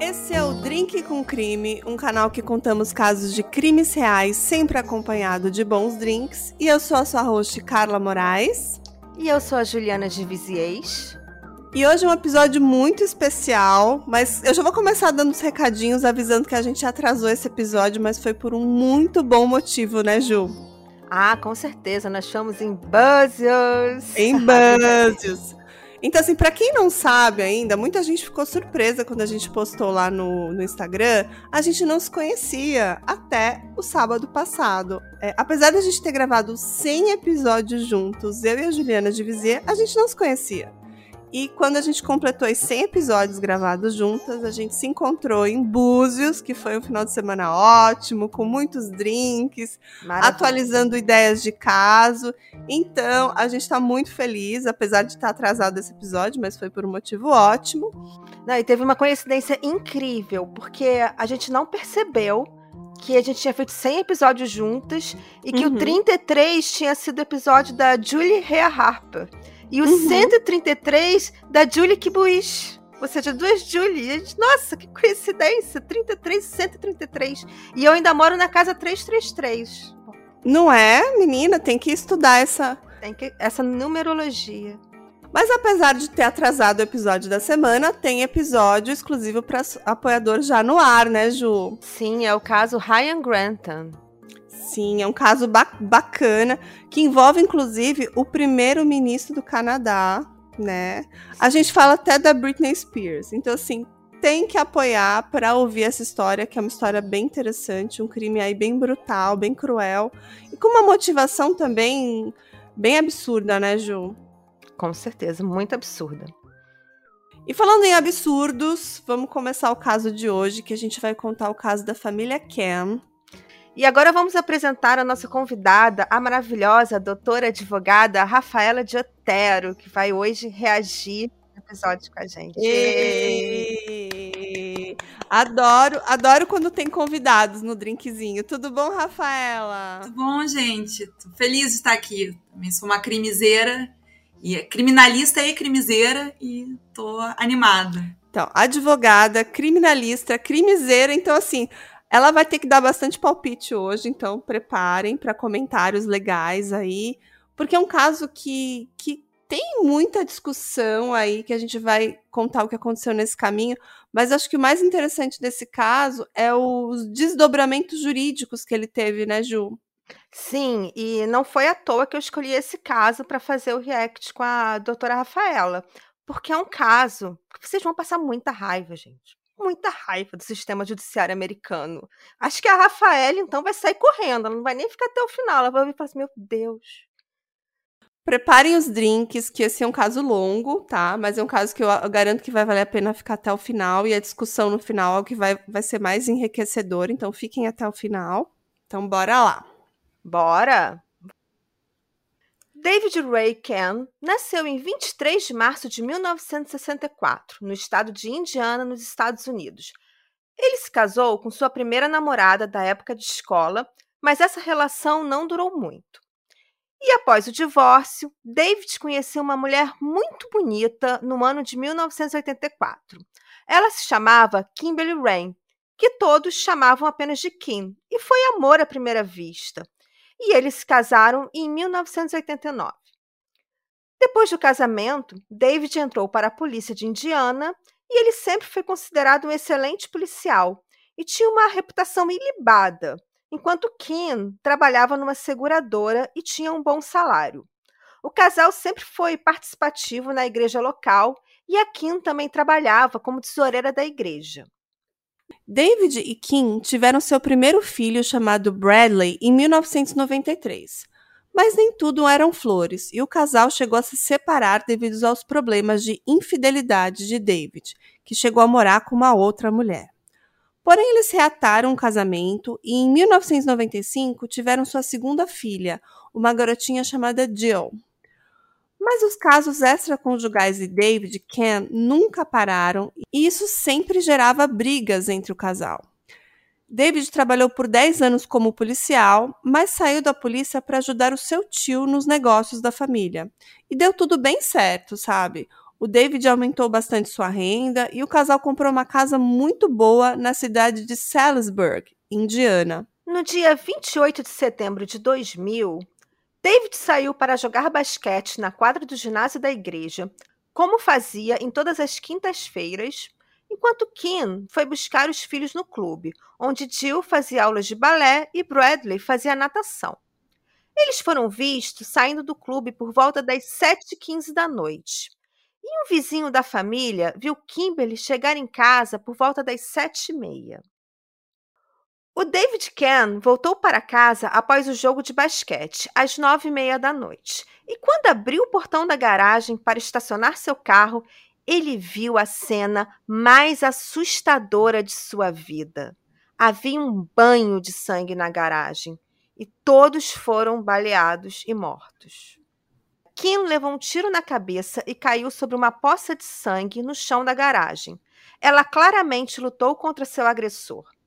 Esse é o Drink com Crime, um canal que contamos casos de crimes reais, sempre acompanhado de bons drinks. E eu sou a sua host, Carla Moraes. E eu sou a Juliana de Viziers. E hoje é um episódio muito especial, mas eu já vou começar dando os recadinhos, avisando que a gente atrasou esse episódio, mas foi por um muito bom motivo, né, Ju? Ah, com certeza, nós estamos em Buzzios. Em Buzzios. Então, assim, para quem não sabe ainda, muita gente ficou surpresa quando a gente postou lá no, no Instagram. A gente não se conhecia até o sábado passado. É, apesar de a gente ter gravado 100 episódios juntos, eu e a Juliana de Vizier, a gente não se conhecia. E quando a gente completou os 100 episódios gravados juntas, a gente se encontrou em Búzios, que foi um final de semana ótimo, com muitos drinks, Maravilha. atualizando ideias de caso. Então, a gente está muito feliz, apesar de estar atrasado esse episódio, mas foi por um motivo ótimo. Não, e teve uma coincidência incrível, porque a gente não percebeu que a gente tinha feito 100 episódios juntas e que uhum. o 33 tinha sido o episódio da Julie Rhea Harper. E o uhum. 133 da Julie Kibuish. Ou seja, duas Julie. Nossa, que coincidência! 33 e 133. E eu ainda moro na casa 333. Não é, menina? Tem que estudar essa. Tem que, essa numerologia. Mas apesar de ter atrasado o episódio da semana, tem episódio exclusivo para apoiador já no ar, né, Ju? Sim, é o caso Ryan Grantham. Sim, é um caso ba bacana que envolve inclusive o primeiro-ministro do Canadá, né? A gente fala até da Britney Spears. Então assim, tem que apoiar para ouvir essa história, que é uma história bem interessante, um crime aí bem brutal, bem cruel e com uma motivação também bem absurda, né, Ju? Com certeza, muito absurda. E falando em absurdos, vamos começar o caso de hoje, que a gente vai contar o caso da família Cam, e agora vamos apresentar a nossa convidada, a maravilhosa doutora advogada Rafaela de Otero, que vai hoje reagir no episódio com a gente. E... Adoro, adoro quando tem convidados no drinkzinho. Tudo bom, Rafaela? Tudo bom, gente. Tô feliz de estar aqui. Também sou uma crimiseira e é criminalista e crimiseira e tô animada. Então, advogada, criminalista, crimiseira, então assim, ela vai ter que dar bastante palpite hoje, então preparem para comentários legais aí, porque é um caso que, que tem muita discussão aí, que a gente vai contar o que aconteceu nesse caminho, mas acho que o mais interessante desse caso é os desdobramentos jurídicos que ele teve, né, Ju? Sim, e não foi à toa que eu escolhi esse caso para fazer o react com a doutora Rafaela, porque é um caso que vocês vão passar muita raiva, gente muita raiva do sistema judiciário americano. Acho que a Rafaela, então, vai sair correndo. Ela não vai nem ficar até o final. Ela vai ouvir e falar assim: meu Deus. Preparem os drinks, que esse é um caso longo, tá? Mas é um caso que eu garanto que vai valer a pena ficar até o final. E a discussão no final é o que vai, vai ser mais enriquecedor. Então, fiquem até o final. Então, bora lá. Bora! David Ray Ken nasceu em 23 de março de 1964, no estado de Indiana, nos Estados Unidos. Ele se casou com sua primeira namorada da época de escola, mas essa relação não durou muito. E após o divórcio, David conheceu uma mulher muito bonita no ano de 1984. Ela se chamava Kimberly Rain, que todos chamavam apenas de Kim, e foi amor à primeira vista e eles se casaram em 1989. Depois do casamento, David entrou para a polícia de Indiana e ele sempre foi considerado um excelente policial e tinha uma reputação ilibada, enquanto Kim trabalhava numa seguradora e tinha um bom salário. O casal sempre foi participativo na igreja local e a Kim também trabalhava como tesoureira da igreja. David e Kim tiveram seu primeiro filho chamado Bradley em 1993. Mas nem tudo eram flores, e o casal chegou a se separar devido aos problemas de infidelidade de David, que chegou a morar com uma outra mulher. Porém, eles reataram o casamento e em 1995 tiveram sua segunda filha, uma garotinha chamada Jill. Mas os casos extraconjugais de David e Ken nunca pararam e isso sempre gerava brigas entre o casal. David trabalhou por 10 anos como policial, mas saiu da polícia para ajudar o seu tio nos negócios da família. E deu tudo bem certo, sabe? O David aumentou bastante sua renda e o casal comprou uma casa muito boa na cidade de Salisbury, Indiana. No dia 28 de setembro de 2000, David saiu para jogar basquete na quadra do ginásio da igreja, como fazia em todas as quintas-feiras, enquanto Kim foi buscar os filhos no clube, onde Jill fazia aulas de balé e Bradley fazia natação. Eles foram vistos saindo do clube por volta das 7h15 da noite. E um vizinho da família viu Kimberly chegar em casa por volta das 7h30. O David Ken voltou para casa após o jogo de basquete, às nove e meia da noite. E quando abriu o portão da garagem para estacionar seu carro, ele viu a cena mais assustadora de sua vida. Havia um banho de sangue na garagem e todos foram baleados e mortos. Kim levou um tiro na cabeça e caiu sobre uma poça de sangue no chão da garagem. Ela claramente lutou contra seu agressor.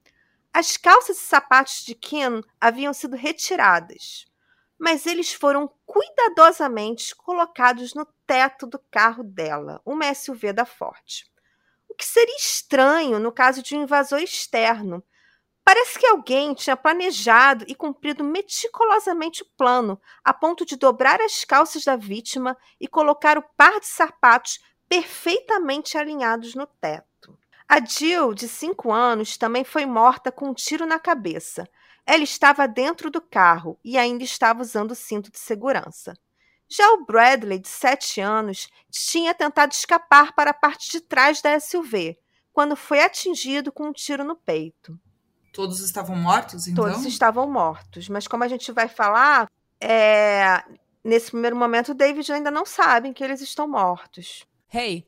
As calças e sapatos de Kim haviam sido retiradas, mas eles foram cuidadosamente colocados no teto do carro dela, uma SUV da Ford. O que seria estranho no caso de um invasor externo. Parece que alguém tinha planejado e cumprido meticulosamente o plano, a ponto de dobrar as calças da vítima e colocar o par de sapatos perfeitamente alinhados no teto. A Jill, de 5 anos, também foi morta com um tiro na cabeça. Ela estava dentro do carro e ainda estava usando o cinto de segurança. Já o Bradley, de 7 anos, tinha tentado escapar para a parte de trás da SUV, quando foi atingido com um tiro no peito. Todos estavam mortos, então? Todos estavam mortos, mas como a gente vai falar, é... nesse primeiro momento o David ainda não sabe que eles estão mortos. Hey,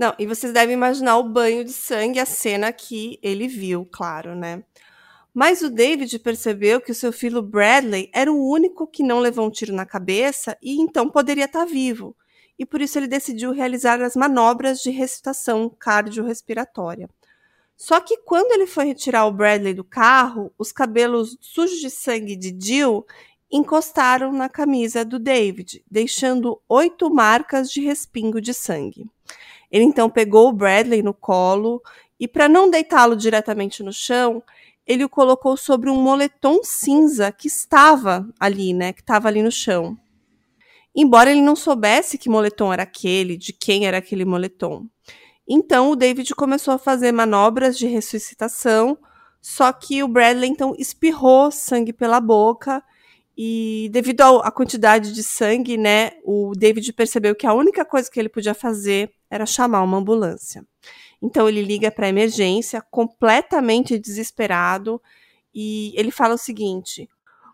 Não, e vocês devem imaginar o banho de sangue, a cena que ele viu, claro, né? Mas o David percebeu que o seu filho Bradley era o único que não levou um tiro na cabeça e então poderia estar vivo. E por isso ele decidiu realizar as manobras de recitação cardiorrespiratória. Só que quando ele foi retirar o Bradley do carro, os cabelos sujos de sangue de Jill encostaram na camisa do David, deixando oito marcas de respingo de sangue. Ele então pegou o Bradley no colo e, para não deitá-lo diretamente no chão, ele o colocou sobre um moletom cinza que estava ali, né? Que estava ali no chão. Embora ele não soubesse que moletom era aquele, de quem era aquele moletom. Então o David começou a fazer manobras de ressuscitação, só que o Bradley então espirrou sangue pela boca e devido à quantidade de sangue, né, o David percebeu que a única coisa que ele podia fazer era chamar uma ambulância. Então ele liga para a emergência, completamente desesperado, e ele fala o seguinte: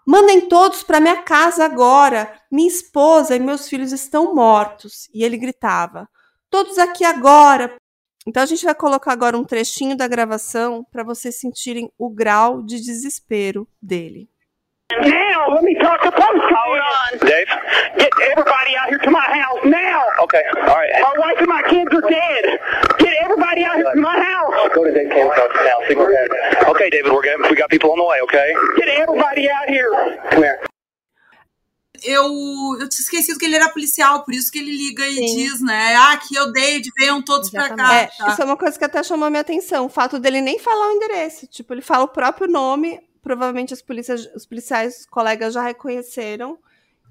Mandem todos para minha casa agora. Minha esposa e meus filhos estão mortos. E ele gritava: Todos aqui agora. Então a gente vai colocar agora um trechinho da gravação para vocês sentirem o grau de desespero dele. Now, let me talk to post. Hold on. Dave? Get everybody out here to my house now. Okay, all right. My wife and my kids are dead. Get everybody out here to my house. Go to Dave Camp's house now. See Okay, David, we're getting, we got people on the way, okay? Get everybody out here. Come here. Eu, eu tinha esquecido que ele era policial, por isso que ele liga e Sim. diz, né? Ah, é o David, venham todos Exatamente. pra cá. É, tá. Isso é uma coisa que até chamou a minha atenção. O fato dele nem falar o endereço. Tipo, ele fala o próprio nome, provavelmente as polícias, os policiais, os colegas já reconheceram.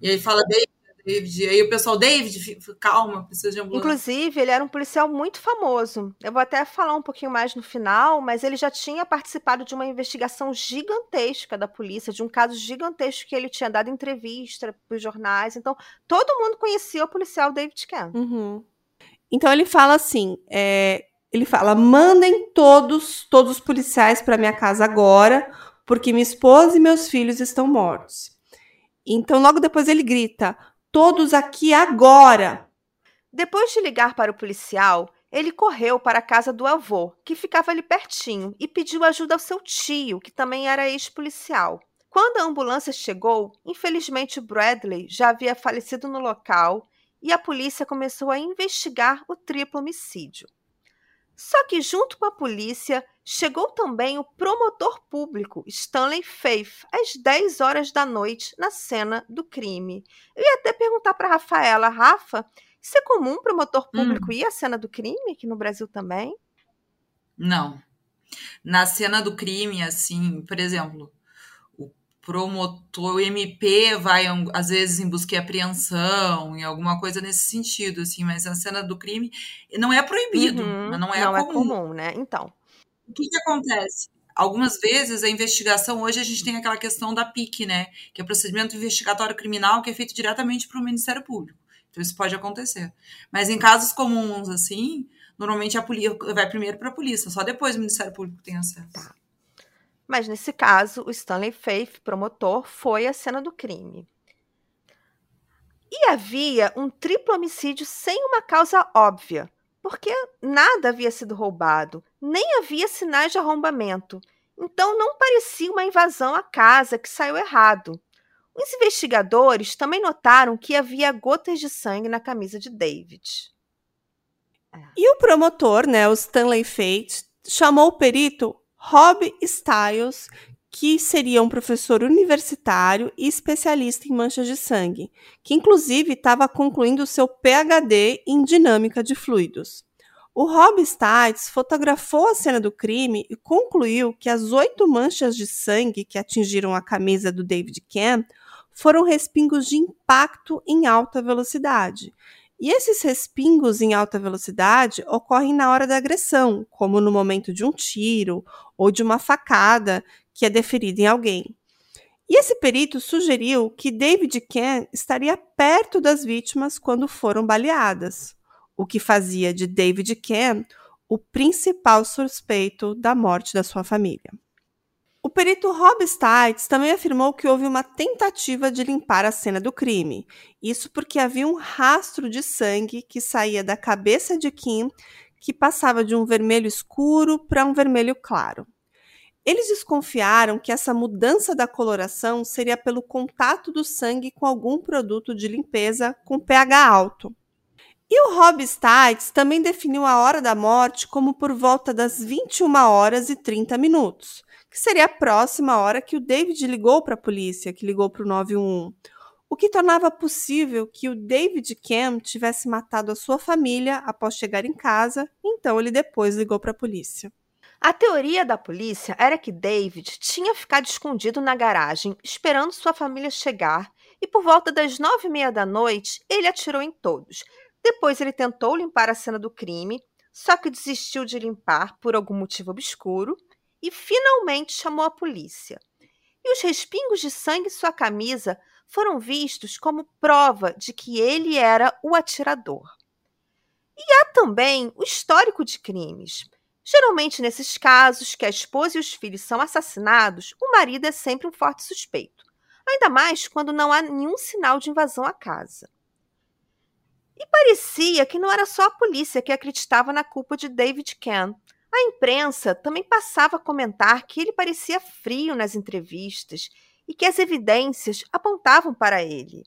E aí fala David, David. E aí o pessoal, David, calma, precisa de ambulância. Inclusive, ele era um policial muito famoso. Eu vou até falar um pouquinho mais no final, mas ele já tinha participado de uma investigação gigantesca da polícia, de um caso gigantesco que ele tinha dado entrevista para os jornais. Então, todo mundo conhecia o policial David Ken. Uhum. Então, ele fala assim: é, ele fala, mandem todos, todos os policiais para minha casa agora porque minha esposa e meus filhos estão mortos. Então, logo depois ele grita: Todos aqui agora! Depois de ligar para o policial, ele correu para a casa do avô, que ficava ali pertinho, e pediu ajuda ao seu tio, que também era ex-policial. Quando a ambulância chegou, infelizmente Bradley já havia falecido no local e a polícia começou a investigar o triplo homicídio. Só que, junto com a polícia, chegou também o promotor público, Stanley Faith, às 10 horas da noite, na cena do crime. Eu ia até perguntar para Rafaela, Rafa, isso é comum o promotor público Hum. ir à cena do crime aqui no Brasil também? Não. Na cena do crime, assim, por exemplo, o promotor, o MP vai às vezes em busca e apreensão, em alguma coisa nesse sentido, assim, mas na cena do crime não é proibido, Uhum, mas não é não comum. é comum, né? Então, O que, que acontece? Algumas vezes a investigação, hoje a gente tem aquela questão da PIC, né? Que é o procedimento investigatório criminal que é feito diretamente para o Ministério Público. Então isso pode acontecer. Mas em casos comuns, assim, normalmente a polícia vai primeiro para a polícia, só depois o Ministério Público tem acesso. Tá. mas nesse caso, o Stanley Faith, promotor, foi à cena do crime. E havia um triplo homicídio sem uma causa óbvia, porque nada havia sido roubado, nem havia sinais de arrombamento. Então não parecia uma invasão à casa que saiu errado. Os investigadores também notaram que havia gotas de sangue na camisa de David. E o promotor, né, o Stanley Fate, chamou o perito Rob Stiles, que seria um professor universitário e especialista em manchas de sangue, que inclusive estava concluindo seu PhD em dinâmica de fluidos. O Rob Stiles fotografou a cena do crime e concluiu que as oito manchas de sangue que atingiram a camisa do David Cam foram respingos de impacto em alta velocidade. E esses respingos em alta velocidade ocorrem na hora da agressão, como no momento de um tiro ou de uma facada que é deferida em alguém. E esse perito sugeriu que David Ken estaria perto das vítimas quando foram baleadas, o que fazia de David Ken o principal suspeito da morte da sua família. O perito Rob Stites também afirmou que houve uma tentativa de limpar a cena do crime. Isso porque havia um rastro de sangue que saía da cabeça de Kim, que passava de um vermelho escuro para um vermelho claro. Eles desconfiaram que essa mudança da coloração seria pelo contato do sangue com algum produto de limpeza com pH alto. E o Rob Stites também definiu a hora da morte como por volta das 21 horas e 30 minutos que seria a próxima hora que o David ligou para a polícia, que ligou para o 911, o que tornava possível que o David Cam tivesse matado a sua família após chegar em casa, então ele depois ligou para a polícia. A teoria da polícia era que David tinha ficado escondido na garagem, esperando sua família chegar, e por volta das nove e meia da noite, ele atirou em todos. Depois ele tentou limpar a cena do crime, só que desistiu de limpar por algum motivo obscuro, e finalmente chamou a polícia. E os respingos de sangue em sua camisa foram vistos como prova de que ele era o atirador. E há também o histórico de crimes. Geralmente, nesses casos que a esposa e os filhos são assassinados, o marido é sempre um forte suspeito, ainda mais quando não há nenhum sinal de invasão à casa. E parecia que não era só a polícia que acreditava na culpa de David Ken. A imprensa também passava a comentar que ele parecia frio nas entrevistas e que as evidências apontavam para ele.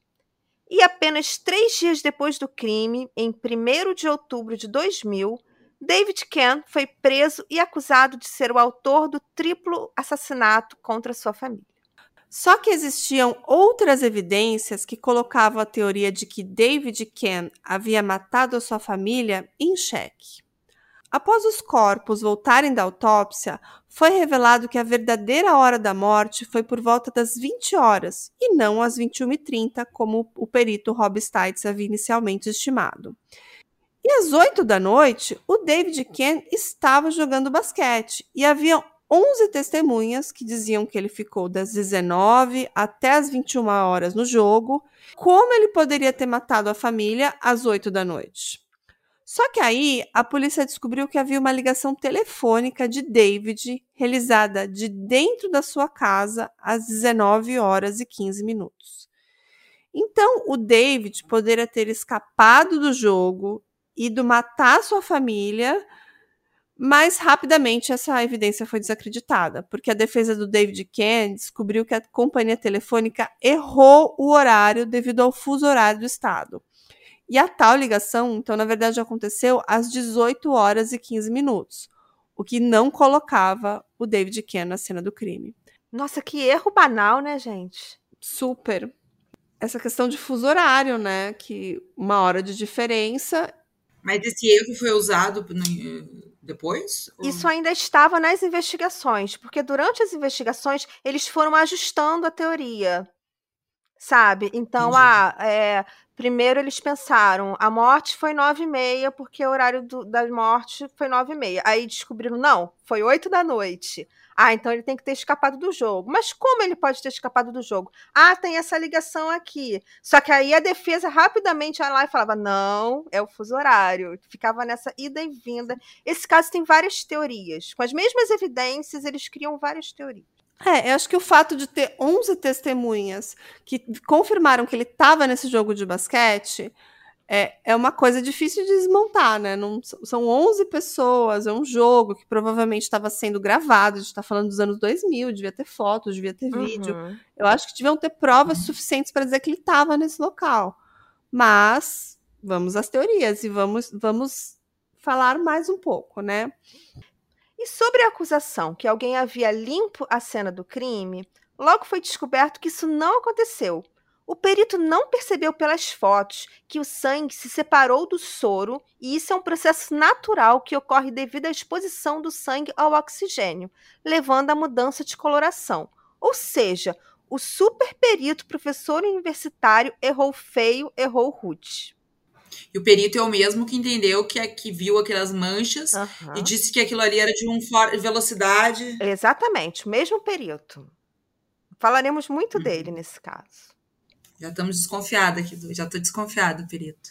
E apenas três dias depois do crime, em 1 de outubro de 2000, David Ken foi preso e acusado de ser o autor do triplo assassinato contra sua família. Só que existiam outras evidências que colocavam a teoria de que David Ken havia matado a sua família em xeque. Após os corpos voltarem da autópsia, foi revelado que a verdadeira hora da morte foi por volta das 20 horas e não às 21h30, como o perito Rob Stites havia inicialmente estimado. E às 8 da noite, o David Ken estava jogando basquete e havia 11 testemunhas que diziam que ele ficou das 19 até as 21 horas no jogo. Como ele poderia ter matado a família às 8 da noite? Só que aí a polícia descobriu que havia uma ligação telefônica de David realizada de dentro da sua casa às 19 horas e 15 minutos. Então, o David poderia ter escapado do jogo, ido matar sua família, mas rapidamente essa evidência foi desacreditada, porque a defesa do David Ken descobriu que a companhia telefônica errou o horário devido ao fuso horário do estado. E a tal ligação, então, na verdade, aconteceu às 18 horas e 15 minutos, o que não colocava o David Ken na cena do crime. Nossa, que erro banal, né, gente? Super. Essa questão de fuso horário, né? Que uma hora de diferença. Mas esse erro foi usado depois? Ou- Isso ainda estava nas investigações, porque durante as investigações eles foram ajustando a teoria, sabe? Então, Entendi. ah, é, primeiro eles pensaram, a morte foi nove e meia, porque o horário do- da morte foi nove e meia. Aí descobriram, não, foi oito da noite. Ah, então ele tem que ter escapado do jogo. Mas como ele pode ter escapado do jogo? Ah, tem essa ligação aqui. Só que aí a defesa rapidamente ia lá e falava, não, é o fuso horário. Ficava nessa ida e vinda. Esse caso tem várias teorias. Com as mesmas evidências, eles criam várias teorias. É, eu acho que o fato de ter 11 testemunhas que confirmaram que ele estava nesse jogo de basquete é, é uma coisa difícil de desmontar, né? Não, são 11 pessoas, é um jogo que provavelmente estava sendo gravado, a gente está falando dos anos 2000, devia ter fotos, devia ter vídeo. Uhum. Eu acho que deviam ter provas suficientes para dizer que ele estava nesse local. Mas vamos às teorias e vamos, vamos falar mais um pouco, né? E sobre a acusação que alguém havia limpo a cena do crime, logo foi descoberto que isso não aconteceu. O perito não percebeu pelas fotos que o sangue se separou do soro, e isso é um processo natural que ocorre devido à exposição do sangue ao oxigênio, levando à mudança de coloração. Ou seja, o super perito professor universitário errou feio, errou rude. E o perito é o mesmo que entendeu que, que viu aquelas manchas Aham. e disse que aquilo ali era de um velocidade. Exatamente, o mesmo perito. Falaremos muito Uhum. dele nesse caso. Já estamos desconfiados aqui, já estou desconfiado, perito.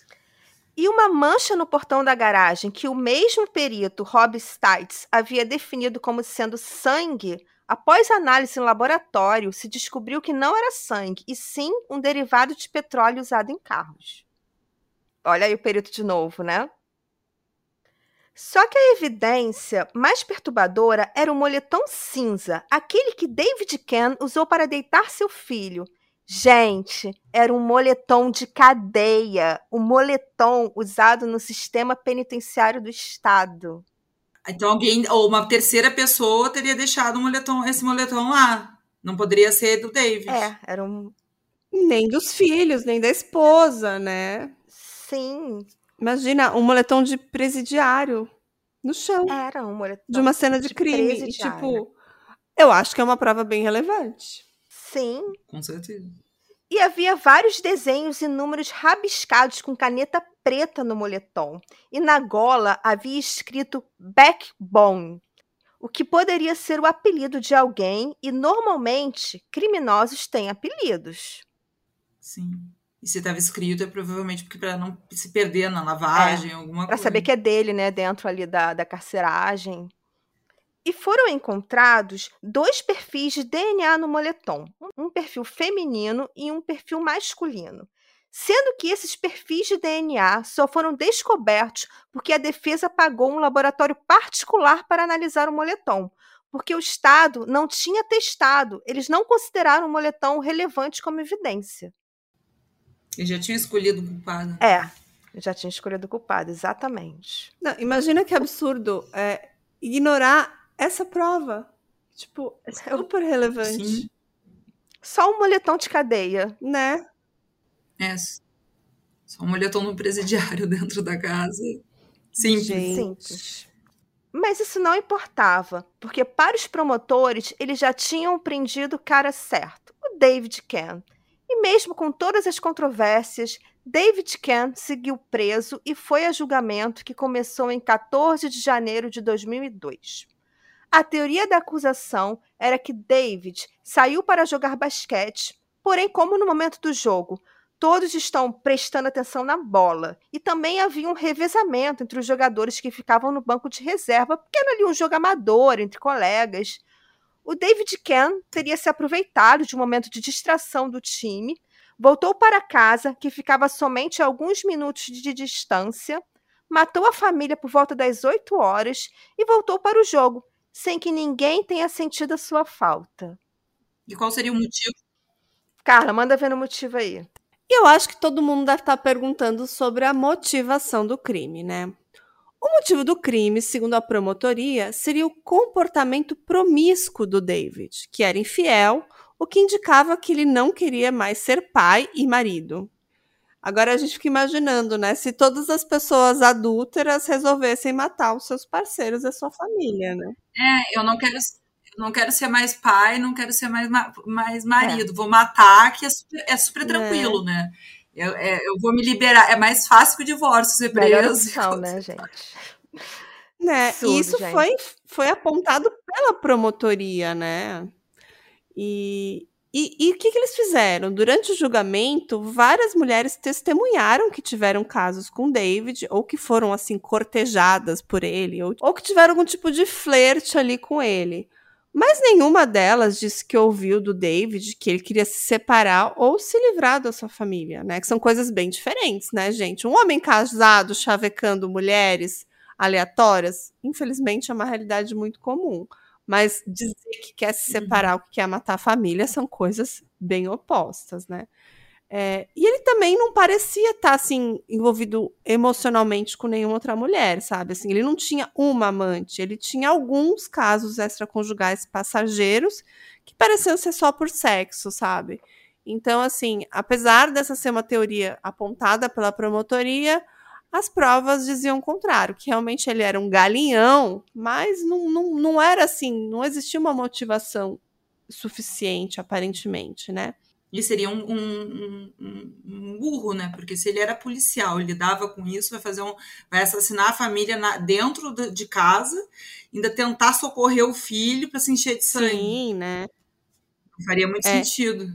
E uma mancha no portão da garagem que o mesmo perito, Rob Stites, havia definido como sendo sangue, após análise em laboratório, se descobriu que não era sangue, e sim um derivado de petróleo usado em carros. Olha aí o perito de novo, né? Só que a evidência mais perturbadora era o moletom cinza, aquele que David Ken usou para deitar seu filho. Gente, era um moletom de cadeia, o moletom usado no sistema penitenciário do estado. Então alguém, ou uma terceira pessoa teria deixado o moletom, esse moletom lá. Não poderia ser do David. É, era um Nem dos filhos, nem da esposa, né? sim, Imagina um moletom de presidiário no chão era um moletom de uma cena de, de crime. E, tipo, eu acho que é uma prova bem relevante. Sim, Com certeza. E havia vários desenhos e números rabiscados com caneta preta no moletom. E na gola havia escrito Backbone, o que poderia ser o apelido de alguém, e normalmente criminosos têm apelidos. Sim. E se estava escrito, é provavelmente porque para não se perder na lavagem, alguma Para coisa. saber que é dele, né, dentro ali da, da carceragem. E foram encontrados dois perfis de DNA no moletom, um perfil feminino e um perfil masculino. Sendo que esses perfis de DNA só foram descobertos porque a defesa pagou um laboratório particular para analisar o moletom, porque o Estado não tinha testado, eles não consideraram o moletom relevante como evidência. Ele já tinha escolhido o culpado. É, já tinha escolhido o culpado, exatamente. Não, imagina que absurdo é, ignorar essa prova. Tipo, é super relevante, Sim. Só um moletom de cadeia. né? É. Só um moletom no presidiário dentro da casa. Simples. Gente. Simples. Mas isso não importava, porque para os promotores eles já tinham prendido o cara certo, o David Ken. E mesmo com todas as controvérsias, David Ken seguiu preso e foi a julgamento que começou em 14 de janeiro de 2002. A teoria da acusação era que David saiu para jogar basquete, porém, como no momento do jogo todos estão prestando atenção na bola. E também havia um revezamento entre os jogadores que ficavam no banco de reserva, porque era ali um jogo amador entre colegas. O David Ken teria se aproveitado de um momento de distração do time, voltou para casa, que ficava somente a alguns minutos de distância, matou a família por volta das 8 horas e voltou para o jogo, sem que ninguém tenha sentido a sua falta. E qual seria o motivo? Carla, manda ver no motivo aí. E eu acho que todo mundo deve estar perguntando sobre a motivação do crime, né? O motivo do crime, segundo a promotoria, seria o comportamento promíscuo do David, que era infiel, o que indicava que ele não queria mais ser pai e marido. Agora a gente fica imaginando, né? Se todas as pessoas adúlteras resolvessem matar os seus parceiros e a sua família, né? É, eu não quero, eu não quero ser mais pai, não quero ser mais, mais marido. É. Vou matar, que é super, é super tranquilo, é. né? Eu, é, eu vou me liberar. É mais fácil que o divórcio ser preso. Opção, né, gente? Né? Absurdo, isso gente. Foi, foi apontado pela promotoria, né? E, e, o que, que, eles fizeram? Durante o julgamento, várias mulheres testemunharam que tiveram casos com David, ou que foram, assim, cortejadas por ele, ou, ou que tiveram algum tipo de flerte ali com ele. Mas nenhuma delas disse que ouviu do David que ele queria se separar ou se livrar da sua família, né? Que são coisas bem diferentes, né, gente? Um homem casado chavecando mulheres aleatórias, infelizmente é uma realidade muito comum. Mas dizer que quer se separar ou que quer matar a família são coisas bem opostas, né? É, e ele também não parecia estar assim envolvido emocionalmente com nenhuma outra mulher, sabe? Assim, ele não tinha uma amante, ele tinha alguns casos extraconjugais passageiros que pareciam ser só por sexo, sabe? Então, assim, apesar dessa ser uma teoria apontada pela promotoria, as provas diziam o contrário, que realmente ele era um galinhão, mas não, não, não era assim, não existia uma motivação suficiente, aparentemente, né? Ele seria um, um, um, um, burro, né? Porque se ele era policial, ele lidava com isso, vai fazer um, vai assassinar a família na, dentro de casa, ainda tentar socorrer o filho para se encher de sangue. Sim, né? Faria muito é. sentido.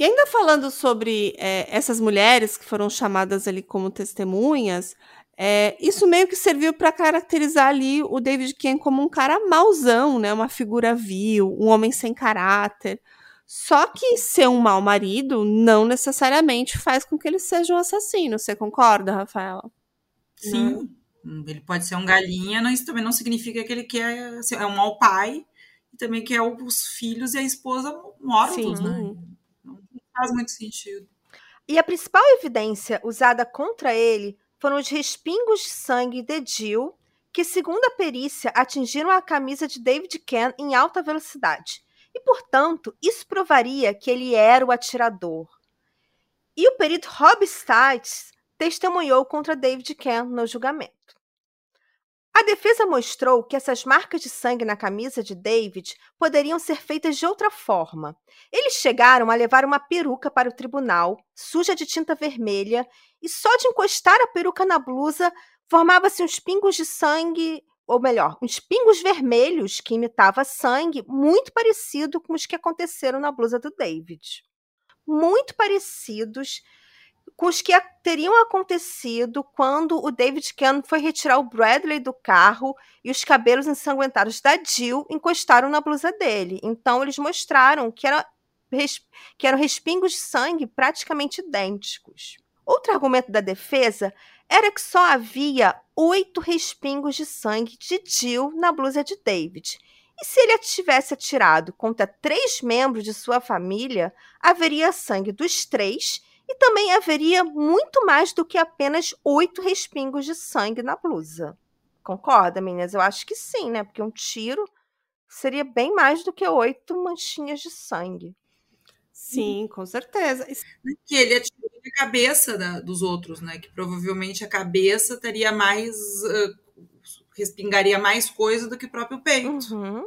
E ainda falando sobre é, essas mulheres que foram chamadas ali como testemunhas, é, isso meio que serviu para caracterizar ali o David Ken como um cara mauzão, né? Uma figura vil, um homem sem caráter. Só que ser um mau marido não necessariamente faz com que ele seja um assassino. Você concorda, Rafaela? Sim. Hum, ele pode ser um galinha, mas isso também não significa que ele quer ser é um mau pai e também quer os filhos e a esposa mortos, Sim. né? Faz muito sentido. E a principal evidência usada contra ele foram os respingos de sangue de Jill, que, segundo a perícia, atingiram a camisa de David Ken em alta velocidade e, portanto, isso provaria que ele era o atirador. E o perito Rob Stites testemunhou contra David Ken no julgamento. A defesa mostrou que essas marcas de sangue na camisa de David poderiam ser feitas de outra forma. Eles chegaram a levar uma peruca para o tribunal, suja de tinta vermelha, e só de encostar a peruca na blusa formava-se uns pingos de sangue ou melhor, uns pingos vermelhos que imitava sangue, muito parecido com os que aconteceram na blusa do David. Muito parecidos com os que teriam acontecido quando o David Cannon foi retirar o Bradley do carro e os cabelos ensanguentados da Jill encostaram na blusa dele. Então eles mostraram que, era, que eram respingos de sangue praticamente idênticos. Outro argumento da defesa era que só havia oito respingos de sangue de Jill na blusa de David. E se ele tivesse atirado contra três membros de sua família, haveria sangue dos três e também haveria muito mais do que apenas oito respingos de sangue na blusa. Concorda, meninas? Eu acho que sim, né? Porque um tiro seria bem mais do que oito manchinhas de sangue. Sim, com certeza. Que ele atirou na cabeça da, dos outros, né? Que provavelmente a cabeça teria mais. Uh, respingaria mais coisa do que o próprio peito. Uhum.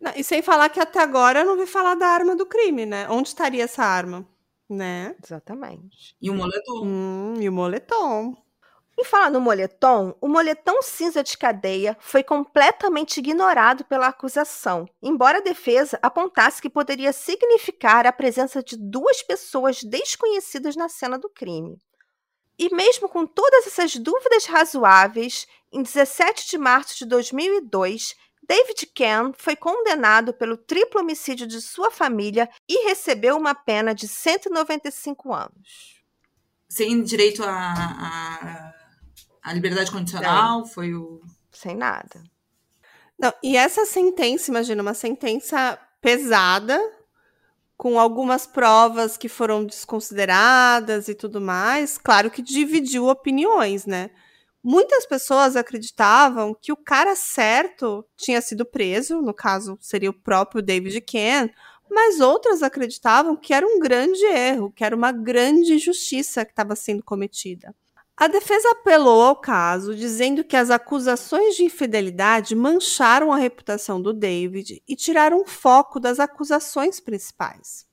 Não, e sem falar que até agora eu não vi falar da arma do crime, né? Onde estaria essa arma? Né? Exatamente. E o moletom. Hum, e o moletom. Em falar no moletom, o moletom cinza de cadeia foi completamente ignorado pela acusação, embora a defesa apontasse que poderia significar a presença de duas pessoas desconhecidas na cena do crime. E mesmo com todas essas dúvidas razoáveis, em 17 de março de 2002, David Ken foi condenado pelo triplo homicídio de sua família e recebeu uma pena de 195 anos. Sem direito à a, a, liberdade condicional, Não. foi o. Sem nada. Não, e essa sentença, imagina, uma sentença pesada, com algumas provas que foram desconsideradas e tudo mais, claro que dividiu opiniões, né? Muitas pessoas acreditavam que o cara certo tinha sido preso, no caso seria o próprio David Ken, mas outras acreditavam que era um grande erro, que era uma grande injustiça que estava sendo cometida. A defesa apelou ao caso, dizendo que as acusações de infidelidade mancharam a reputação do David e tiraram o foco das acusações principais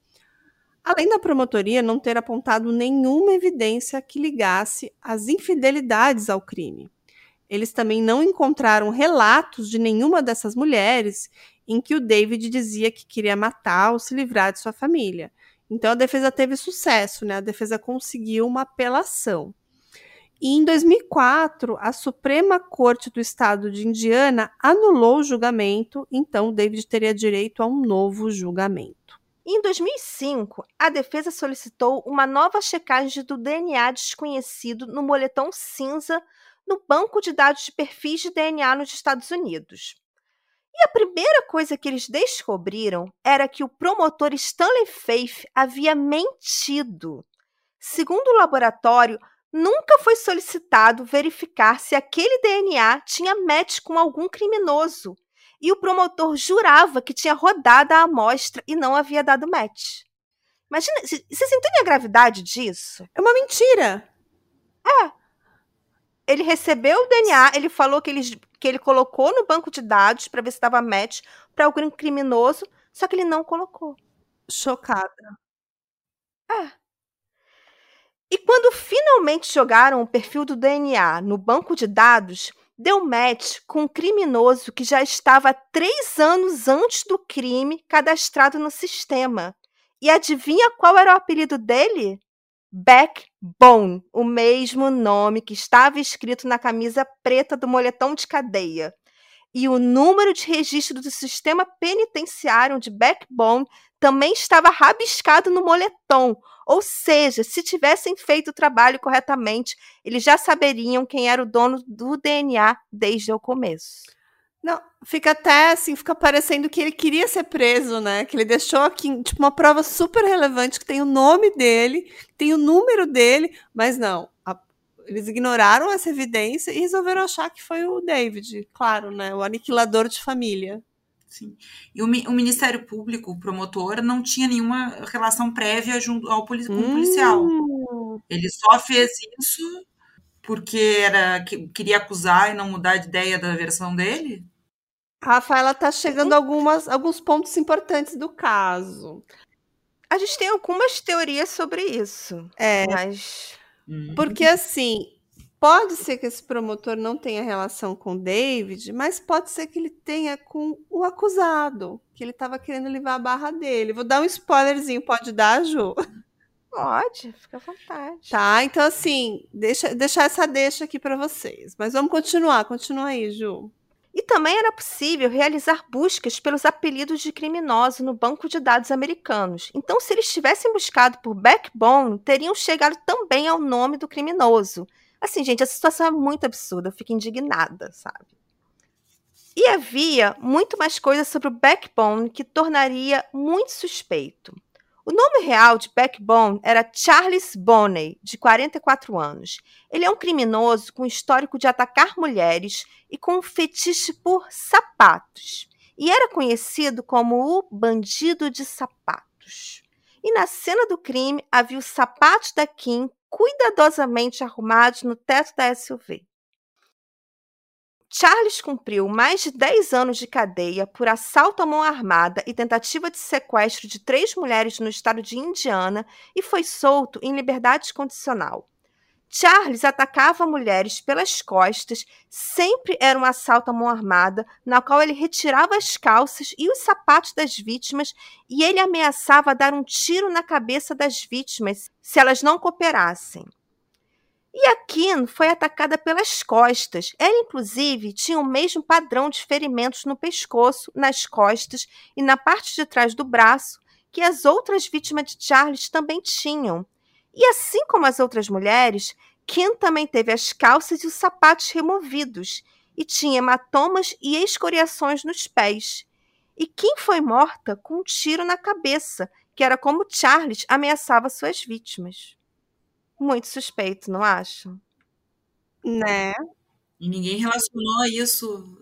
além da promotoria não ter apontado nenhuma evidência que ligasse as infidelidades ao crime. Eles também não encontraram relatos de nenhuma dessas mulheres em que o David dizia que queria matar ou se livrar de sua família. Então a defesa teve sucesso, né? A defesa conseguiu uma apelação. E em 2004, a Suprema Corte do Estado de Indiana anulou o julgamento, então David teria direito a um novo julgamento. Em 2005, a defesa solicitou uma nova checagem do DNA desconhecido no moletom cinza no banco de dados de perfis de DNA nos Estados Unidos. E a primeira coisa que eles descobriram era que o promotor Stanley Faith havia mentido. Segundo o laboratório, nunca foi solicitado verificar se aquele DNA tinha match com algum criminoso e o promotor jurava que tinha rodado a amostra e não havia dado match. Imagina, vocês entendem a gravidade disso? É uma mentira. É. Ele recebeu o DNA, ele falou que ele, que ele colocou no banco de dados para ver se dava match para algum criminoso, só que ele não colocou. Chocada. É. E quando finalmente jogaram o perfil do DNA no banco de dados, deu match com um criminoso que já estava três anos antes do crime cadastrado no sistema. E adivinha qual era o apelido dele? Backbone, o mesmo nome que estava escrito na camisa preta do moletom de cadeia. E o número de registro do sistema penitenciário de Backbone também estava rabiscado no moletom, ou seja, se tivessem feito o trabalho corretamente, eles já saberiam quem era o dono do DNA desde o começo. Não, fica até assim, fica parecendo que ele queria ser preso, né? Que ele deixou aqui, tipo, uma prova super relevante que tem o nome dele, tem o número dele, mas não. A, eles ignoraram essa evidência e resolveram achar que foi o David, claro, né? O aniquilador de família. Sim. E o, o, Ministério Público, o promotor, não tinha nenhuma relação prévia junto ao com o policial. Hum. Ele só fez isso porque era que, queria acusar e não mudar de ideia da versão dele? Rafaela tá chegando a algumas, alguns pontos importantes do caso. A gente tem algumas teorias sobre isso. É. Mas. Hum. Porque assim, Pode ser que esse promotor não tenha relação com o David, mas pode ser que ele tenha com o acusado, que ele estava querendo levar a barra dele. Vou dar um spoilerzinho, pode dar, Ju? Pode, fica à vontade. Tá, então assim, deixa, deixar essa deixa aqui para vocês. Mas vamos continuar, continua aí, Ju. E também era possível realizar buscas pelos apelidos de criminoso no banco de dados americanos. Então, se eles tivessem buscado por backbone, teriam chegado também ao nome do criminoso. Assim, gente, a situação é muito absurda, eu fico indignada, sabe? E havia muito mais coisas sobre o Backbone que tornaria muito suspeito. O nome real de Backbone era Charles Bonney, de 44 anos. Ele é um criminoso com histórico de atacar mulheres e com um fetiche por sapatos. E era conhecido como o bandido de sapatos. E na cena do crime havia os sapatos da Kim cuidadosamente arrumados no teto da SUV. Charles cumpriu mais de 10 anos de cadeia por assalto à mão armada e tentativa de sequestro de três mulheres no estado de Indiana e foi solto em liberdade condicional. Charles atacava mulheres pelas costas, sempre era um assalto à mão armada, na qual ele retirava as calças e os sapatos das vítimas e ele ameaçava dar um tiro na cabeça das vítimas se elas não cooperassem. E a Kim foi atacada pelas costas. Ela, inclusive, tinha o mesmo padrão de ferimentos no pescoço, nas costas e na parte de trás do braço que as outras vítimas de Charles também tinham. E assim como as outras mulheres, Kim também teve as calças e os sapatos removidos e tinha hematomas e escoriações nos pés. E Kim foi morta com um tiro na cabeça, que era como Charles ameaçava suas vítimas. Muito suspeito, não acham? Né? E ninguém relacionou isso.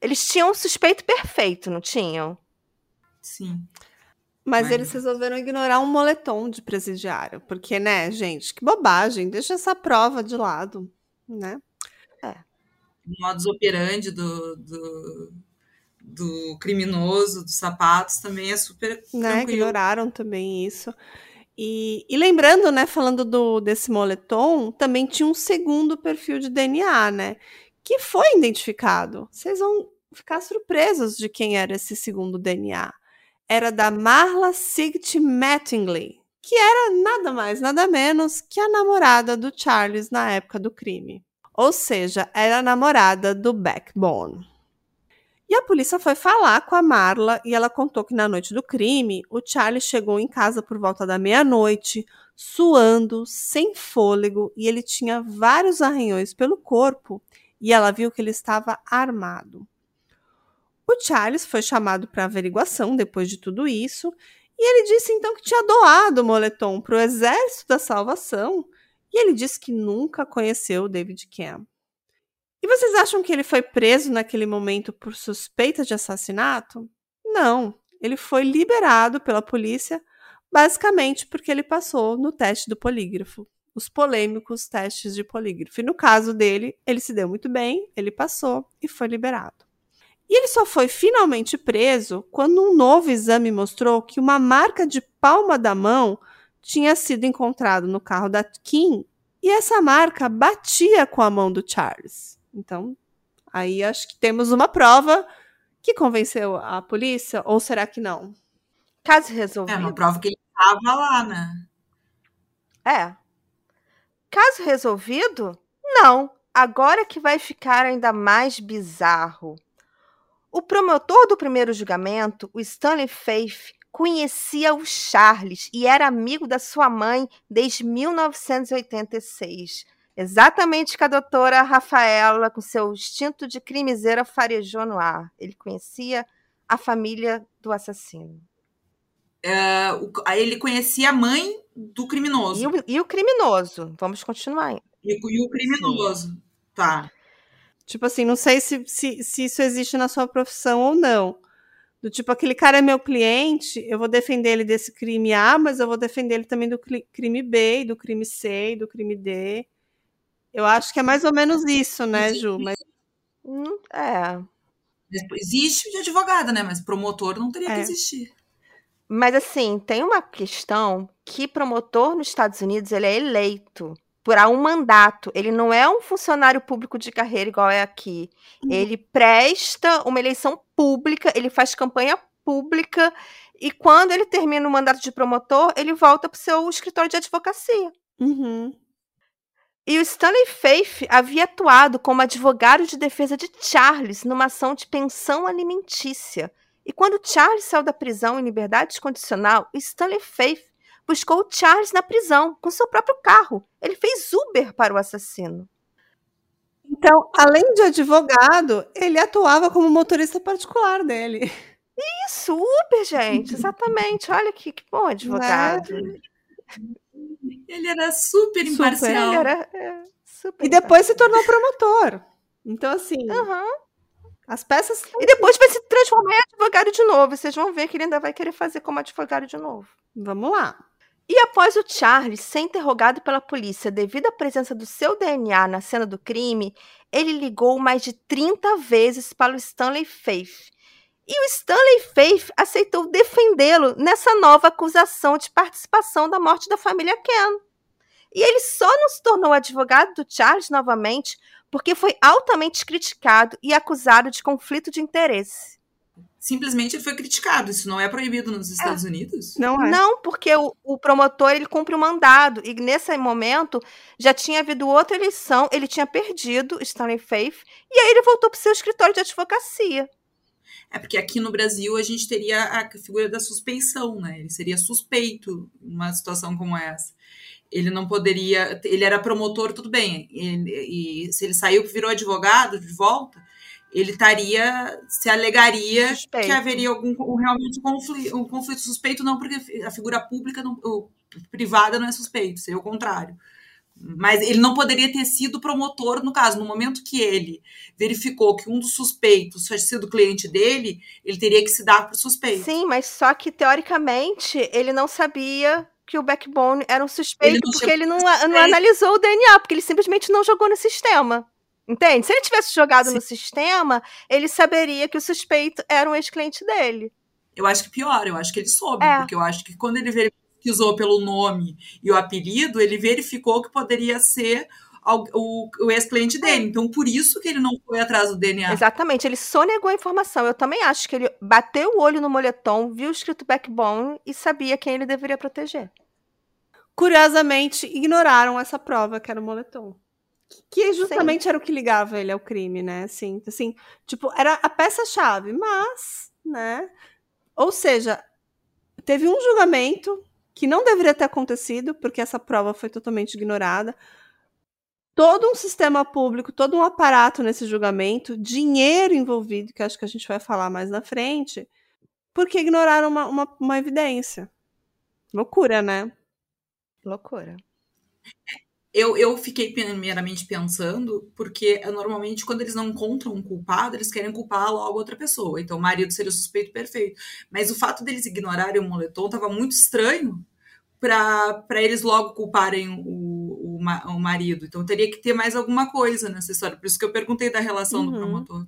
Eles tinham um suspeito perfeito, não tinham? Sim. Mas eles resolveram ignorar um moletom de presidiário. Porque, né, gente, que bobagem. Deixa essa prova de lado, né? O modus operandi do, do, do criminoso, dos sapatos, também é super né, tranquilo. ignoraram também isso. E, e lembrando, né, falando do, desse moletom, também tinha um segundo perfil de DNA, né, que foi identificado. Vocês vão ficar surpresos de quem era esse segundo DNA. Era da Marla Sigt Mattingly, que era nada mais, nada menos que a namorada do Charles na época do crime. Ou seja, era a namorada do Backbone. E a polícia foi falar com a Marla e ela contou que na noite do crime, o Charlie chegou em casa por volta da meia-noite, suando, sem fôlego, e ele tinha vários arranhões pelo corpo, e ela viu que ele estava armado. O Charles foi chamado para averiguação depois de tudo isso, e ele disse então que tinha doado o moletom para o Exército da Salvação, e ele disse que nunca conheceu o David Cam. E vocês acham que ele foi preso naquele momento por suspeita de assassinato? Não, ele foi liberado pela polícia basicamente porque ele passou no teste do polígrafo, os polêmicos testes de polígrafo. E no caso dele, ele se deu muito bem, ele passou e foi liberado. E ele só foi finalmente preso quando um novo exame mostrou que uma marca de palma da mão tinha sido encontrado no carro da Kim e essa marca batia com a mão do Charles. Então, aí acho que temos uma prova que convenceu a polícia, ou será que não? Caso É resolvido. uma prova que ele estava lá, né? É. Caso resolvido? Não. Agora que vai ficar ainda mais bizarro. O promotor do primeiro julgamento, o Stanley Faith, conhecia o Charles e era amigo da sua mãe desde 1986. Exatamente o que a doutora Rafaela, com seu instinto de crimiseira, farejou no ar. Ele conhecia a família do assassino. É, ele conhecia a mãe do criminoso. E o, e o criminoso. Vamos continuar. E, o- e o criminoso. Tá. Tipo assim, não sei se, se, se isso existe na sua profissão ou não. Do tipo, aquele cara é meu cliente, eu vou defender ele desse crime A, mas eu vou defender ele também do crime B, e do crime C, e do crime D. Eu acho que é mais ou menos isso, né, Ju? Mas Hum, é. Existe de advogado, né? Mas promotor não teria É. que existir. Mas assim, tem uma questão que promotor nos Estados Unidos ele é eleito por um mandato. Ele não é um funcionário público de carreira igual é aqui. Ele presta uma eleição pública, ele faz campanha pública e quando ele termina o mandato de promotor, ele volta para o seu escritório de advocacia. Uhum. E o Stanley Faith havia atuado como advogado de defesa de Charles numa ação de pensão alimentícia. E quando Charles saiu da prisão em liberdade condicional, o Stanley Faith buscou o Charles na prisão com seu próprio carro. Ele fez Uber para o assassino. Então, além de advogado, ele atuava como motorista particular dele. Isso, Uber, gente, exatamente. Olha que, que bom advogado. Ele era super Super. imparcial. Ele era é, super. E depois se tornou promotor. Então, assim, Aham. as peças. E depois vai se transformar em advogado de novo. Vocês vão ver que ele ainda vai querer fazer como advogado de novo. Vamos lá. E após o Charles ser interrogado pela polícia devido à presença do seu DNA na cena do crime, ele ligou mais de 30 vezes para o Stanley Faith. E o Stanley Faith aceitou defendê-lo nessa nova acusação de participação da morte da família Ken. E ele só não se tornou advogado do Charles novamente porque foi altamente criticado e acusado de conflito de interesse. Simplesmente ele foi criticado. Isso não é proibido nos Estados Unidos? Não é. Não, porque o, o promotor ele cumpre o mandado e nesse momento já tinha havido outra eleição, ele tinha perdido Stanley Faith e aí ele voltou para o seu escritório de advocacia. É porque aqui no Brasil a gente teria a figura da suspeição, né? Ele seria suspeito numa situação como essa. Ele não poderia. Ele era promotor, tudo bem. E se ele saiu virou advogado de volta, ele estaria. Se alegaria Suspeito. que haveria algum realmente um conflito, um conflito suspeito, não, porque a figura pública, não, ou privada não é suspeito, seria o contrário. Mas ele não poderia ter sido promotor, no caso, no momento que ele verificou que um dos suspeitos tinha sido cliente dele, ele teria que se dar para o suspeito. Sim, mas só que teoricamente ele não sabia que o Backbone era um suspeito Ele porque ele não, não analisou o DNA, porque ele simplesmente não jogou no sistema. Entende? Se ele tivesse jogado no sistema, ele saberia que o suspeito era um ex-cliente dele. Eu acho que pior, eu acho que ele soube, É. porque eu acho que quando ele pesquisou pelo nome e o apelido, ele verificou que poderia ser o, o ex-cliente dele. Então, por isso que ele não foi atrás do DNA. Exatamente, ele sonegou a informação. Eu também acho que ele bateu o olho no moletom, viu escrito Backbone e sabia quem ele deveria proteger. Curiosamente, ignoraram essa prova que era o moletom. Que justamente era o que ligava ele ao crime, né? Assim, assim, tipo, era a peça-chave, mas, né? Ou seja, teve um julgamento que não deveria ter acontecido, porque essa prova foi totalmente ignorada. Todo um sistema público, todo um aparato nesse julgamento, dinheiro envolvido, que acho que a gente vai falar mais na frente, porque ignoraram uma, uma, uma evidência. Loucura, né? Loucura. Eu, eu fiquei primeiramente pensando, porque eh, normalmente quando eles não encontram um culpado, eles querem culpar logo outra pessoa. Então o marido seria o suspeito perfeito. Mas o fato deles ignorarem o moletom estava muito estranho para eles logo culparem o, o, o marido. Então teria que ter mais alguma coisa nessa história. Por isso que eu perguntei da relação do Uhum. promotor.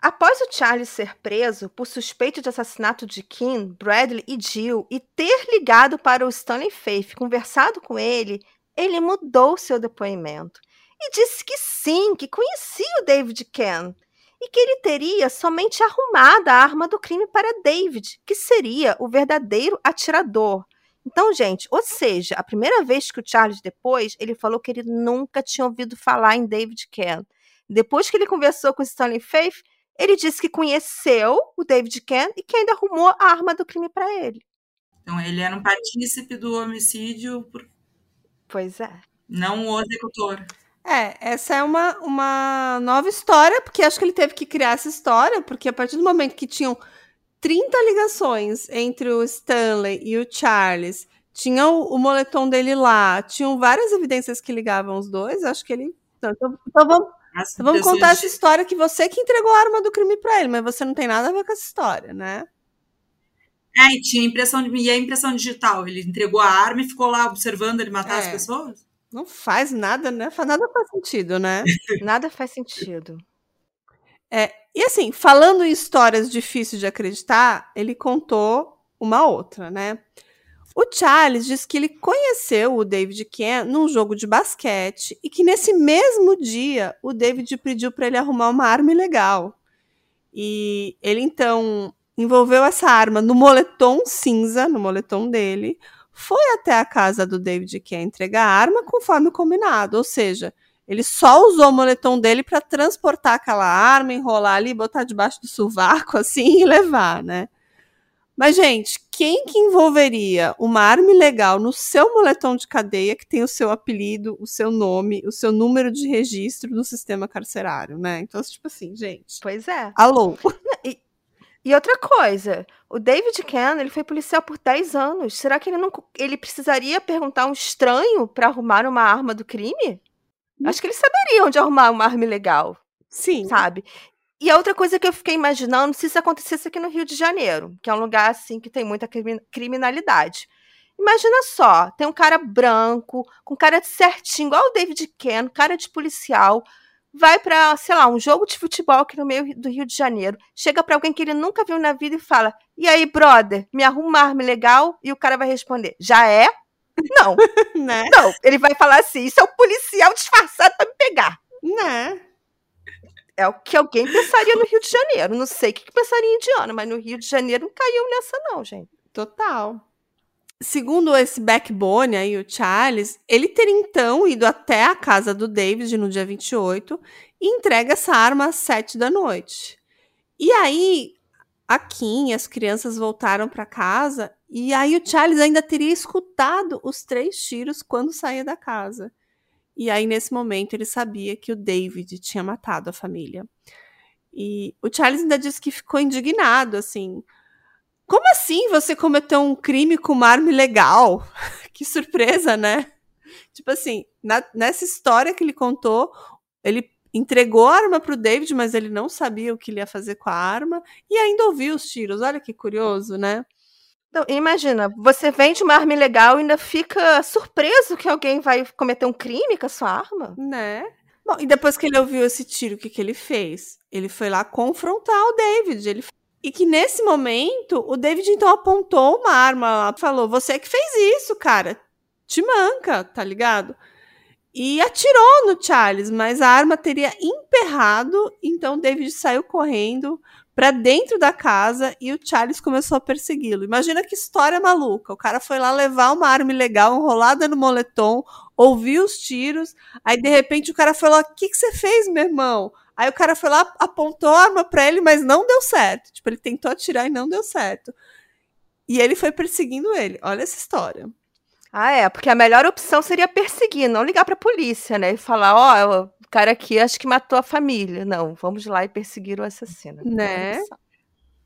Após o Charlie ser preso por suspeito de assassinato de Kim, Bradley e Jill e ter ligado para o Stanley Faith e conversado com ele, ele mudou seu depoimento e disse que sim, que conhecia o David Ken e que ele teria somente arrumado a arma do crime para David, que seria o verdadeiro atirador. Então, gente, ou seja, a primeira vez que o Charles depois, ele falou que ele nunca tinha ouvido falar em David Ken. Depois que ele conversou com Stanley Faith, ele disse que conheceu o David Ken e que ainda arrumou a arma do crime para ele. Então ele era um partícipe do homicídio, por- Pois é. não o executor. É, essa é uma, uma nova história, porque acho que ele teve que criar essa história, porque a partir do momento que tinham 30 ligações entre o Stanley e o Charles, tinha o, o moletom dele lá, tinham várias evidências que ligavam os dois, acho que ele. Então, então- então vamos, então vamos contar essa história que você que entregou a arma do crime pra ele, mas você não tem nada a ver com essa história, né? É, e tinha impressão de, e a impressão digital. Ele entregou a arma e ficou lá observando ele matar as É. pessoas? Não faz nada, né? Faz nada faz sentido, né? Nada faz sentido. E assim, falando em histórias difíceis de acreditar, ele contou uma outra, né? O Charles diz que ele conheceu o David Ken num jogo de basquete e que nesse mesmo dia o David pediu para ele arrumar uma arma ilegal. E ele então envolveu essa arma no moletom cinza, no moletom dele, foi até a casa do David Ken entregar a arma conforme combinado, ou seja, ele só usou o moletom dele para transportar aquela arma, enrolar ali, botar debaixo do sovaco assim e levar, né? Mas, gente, quem que envolveria uma arma ilegal no seu moletom de cadeia que tem o seu apelido, o seu nome, o seu número de registro no sistema carcerário, né? Então, tipo assim, gente. Pois é. Alô? E outra coisa, o David Ken, ele foi policial por 10 anos. Será que ele não ele precisaria perguntar a um estranho para arrumar uma arma do crime? Acho que ele saberia onde arrumar uma arma ilegal, Sim. sabe? E a outra coisa que eu fiquei imaginando, se isso acontecesse aqui no Rio de Janeiro, que é um lugar assim que tem muita crimi- criminalidade. Imagina só, tem um cara branco, com cara de certinho, igual o David Ken, cara de policial, vai pra, sei lá, um jogo de futebol aqui no meio do Rio de Janeiro, chega pra alguém que ele nunca viu na vida e fala: "E aí, brother, me arruma uma arma legal?" E o cara vai responder: "Já é?" Não, Né? não, ele vai falar assim: "Isso é o policial disfarçado pra me pegar". Né? É o que alguém pensaria no Rio de Janeiro. Não sei o que, que pensaria em Indiana, mas no Rio de Janeiro não caiu nessa, não, gente. Total. Segundo esse backbone aí, o Charles, ele teria então ido até a casa do David no dia 28 e entrega essa arma às 7 da noite. E aí, a Kim e as crianças voltaram para casa e aí o Charles ainda teria escutado os três tiros quando saía da casa. E aí, nesse momento, ele sabia que o David tinha matado a família. E o Charles ainda disse que ficou indignado, assim. Como assim você cometeu um crime com uma arma ilegal? que surpresa, né? Tipo assim, na, nessa história que ele contou, ele entregou a arma pro David, mas ele não sabia o que ele ia fazer com a arma e ainda ouviu os tiros. Olha que curioso, né? Então, imagina, você vende uma arma ilegal e ainda fica surpreso que alguém vai cometer um crime com a sua arma? Né? Bom, e depois que ele ouviu esse tiro, o que, que ele fez? Ele foi lá confrontar o David. Ele... E que nesse momento, o David então apontou uma arma, falou: Você que fez isso, cara. Te manca, tá ligado? E atirou no Charles, mas a arma teria emperrado, então David saiu correndo, para dentro da casa e o Charles começou a persegui-lo. Imagina que história maluca. O cara foi lá levar uma arma ilegal enrolada no moletom, ouviu os tiros, aí de repente o cara falou: O que, que você fez, meu irmão? Aí o cara foi lá, apontou a arma para ele, mas não deu certo. Tipo, ele tentou atirar e não deu certo. E ele foi perseguindo ele. Olha essa história. Ah, é, porque a melhor opção seria perseguir, não ligar pra polícia, né? E falar, ó, oh, o cara aqui acho que matou a família. Não, vamos lá e perseguir o assassino. Né?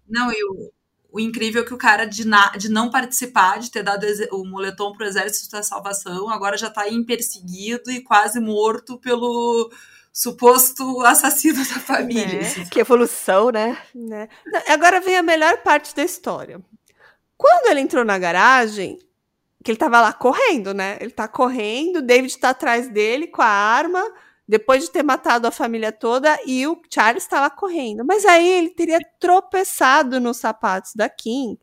Não, e o, o incrível é que o cara de, na, de não participar, de ter dado o moletom pro Exército da Salvação, agora já tá perseguido e quase morto pelo suposto assassino da família. É. Que evolução, né? né? Agora vem a melhor parte da história. Quando ele entrou na garagem, que ele tava lá correndo, né? Ele tá correndo, David tá atrás dele com a arma depois de ter matado a família toda e o Charles estava correndo. Mas aí ele teria tropeçado nos sapatos da Kim.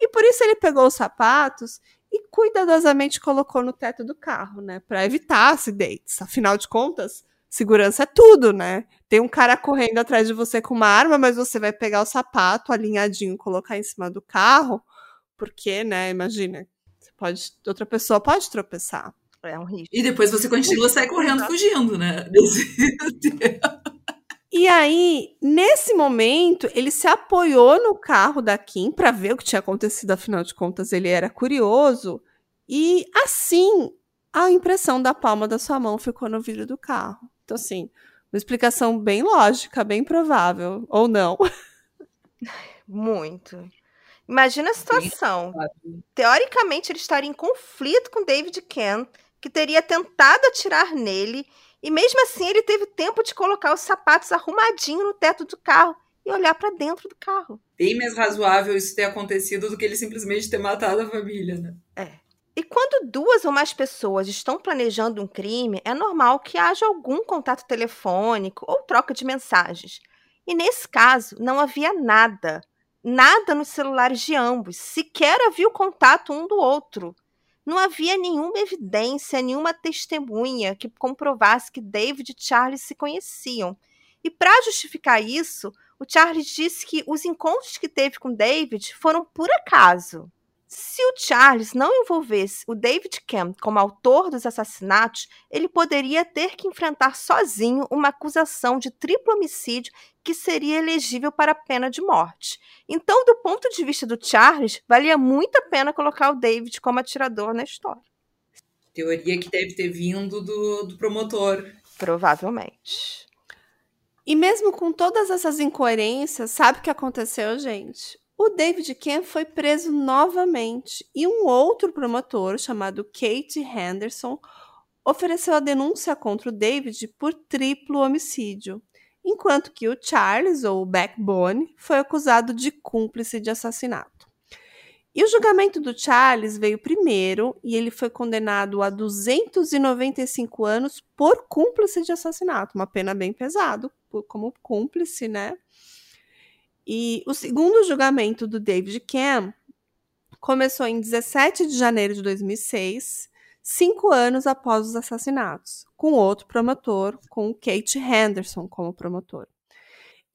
E por isso ele pegou os sapatos e cuidadosamente colocou no teto do carro, né, para evitar acidentes. Afinal de contas, segurança é tudo, né? Tem um cara correndo atrás de você com uma arma, mas você vai pegar o sapato alinhadinho, colocar em cima do carro, porque, né, imagina, pode outra pessoa pode tropeçar. É um risco. E depois você continua sair correndo fugindo, né? E aí, nesse momento, ele se apoiou no carro da Kim para ver o que tinha acontecido, afinal de contas, ele era curioso. E assim, a impressão da palma da sua mão ficou no vidro do carro. Então, assim, uma explicação bem lógica, bem provável, ou não. Muito. Imagina a situação. Teoricamente, ele estaria em conflito com David Kent que teria tentado atirar nele, e mesmo assim ele teve tempo de colocar os sapatos arrumadinho no teto do carro e olhar para dentro do carro. Bem mais razoável isso ter acontecido do que ele simplesmente ter matado a família, né? É. E quando duas ou mais pessoas estão planejando um crime, é normal que haja algum contato telefônico ou troca de mensagens. E nesse caso, não havia nada. Nada nos celulares de ambos. Sequer havia o contato um do outro não havia nenhuma evidência, nenhuma testemunha que comprovasse que David e Charles se conheciam. E para justificar isso, o Charles disse que os encontros que teve com David foram por acaso. Se o Charles não envolvesse o David Kemp como autor dos assassinatos, ele poderia ter que enfrentar sozinho uma acusação de triplo homicídio que seria elegível para a pena de morte. Então, do ponto de vista do Charles, valia muito a pena colocar o David como atirador na história. Teoria que deve ter vindo do, do promotor. Provavelmente. E mesmo com todas essas incoerências, sabe o que aconteceu, gente? O David Ken foi preso novamente e um outro promotor chamado Kate Henderson ofereceu a denúncia contra o David por triplo homicídio, enquanto que o Charles, ou Backbone, foi acusado de cúmplice de assassinato. E o julgamento do Charles veio primeiro e ele foi condenado a 295 anos por cúmplice de assassinato, uma pena bem pesada como cúmplice, né? E o segundo julgamento do David Cam começou em 17 de janeiro de 2006, cinco anos após os assassinatos, com outro promotor, com Kate Henderson como promotor.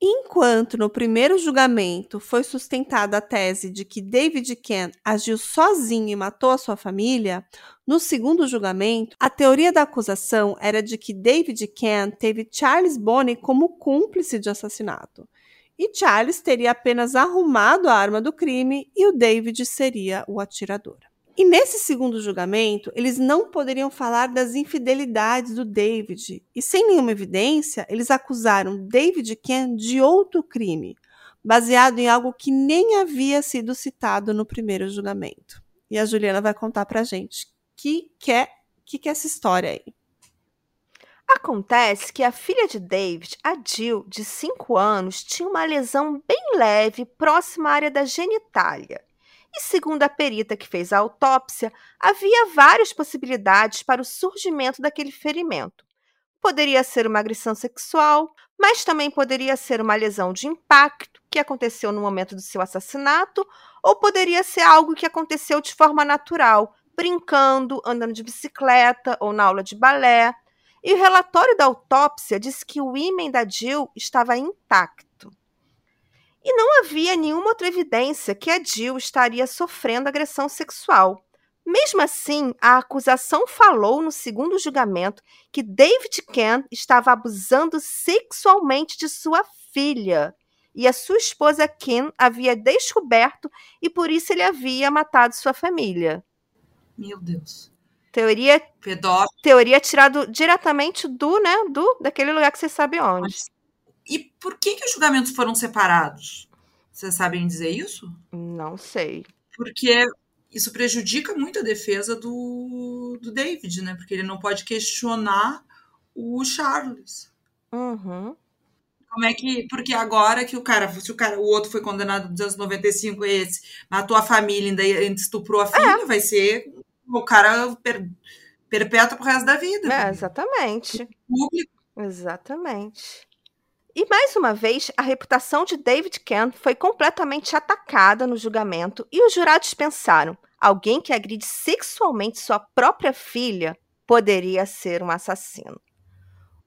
Enquanto no primeiro julgamento foi sustentada a tese de que David Ken agiu sozinho e matou a sua família, no segundo julgamento, a teoria da acusação era de que David Ken teve Charles Bonney como cúmplice de assassinato. E Charles teria apenas arrumado a arma do crime e o David seria o atirador. E nesse segundo julgamento, eles não poderiam falar das infidelidades do David. E sem nenhuma evidência, eles acusaram David Ken de outro crime, baseado em algo que nem havia sido citado no primeiro julgamento. E a Juliana vai contar pra gente que que é, que que é essa história aí. Acontece que a filha de David, a Jill, de 5 anos, tinha uma lesão bem leve próxima à área da genitália. E segundo a perita que fez a autópsia, havia várias possibilidades para o surgimento daquele ferimento. Poderia ser uma agressão sexual, mas também poderia ser uma lesão de impacto que aconteceu no momento do seu assassinato, ou poderia ser algo que aconteceu de forma natural, brincando, andando de bicicleta ou na aula de balé. E o relatório da autópsia diz que o ímã da Jill estava intacto. E não havia nenhuma outra evidência que a Jill estaria sofrendo agressão sexual. Mesmo assim, a acusação falou no segundo julgamento que David Ken estava abusando sexualmente de sua filha. E a sua esposa Kim havia descoberto e por isso ele havia matado sua família. Meu Deus. Teoria, Pedófilo. teoria tirado diretamente do, né, do daquele lugar que você sabe onde. E por que, que os julgamentos foram separados? Vocês sabem dizer isso? Não sei. Porque isso prejudica muito a defesa do, do David, né? Porque ele não pode questionar o Charles. Uhum. Como é que. Porque agora que o cara. Se o cara, o outro foi condenado em 295, esse matou a família, ainda estuprou a filha, vai ser o cara per, perpétuo pro resto da vida. É, exatamente. Público. Exatamente. E mais uma vez, a reputação de David Kent foi completamente atacada no julgamento e os jurados pensaram: alguém que agride sexualmente sua própria filha poderia ser um assassino.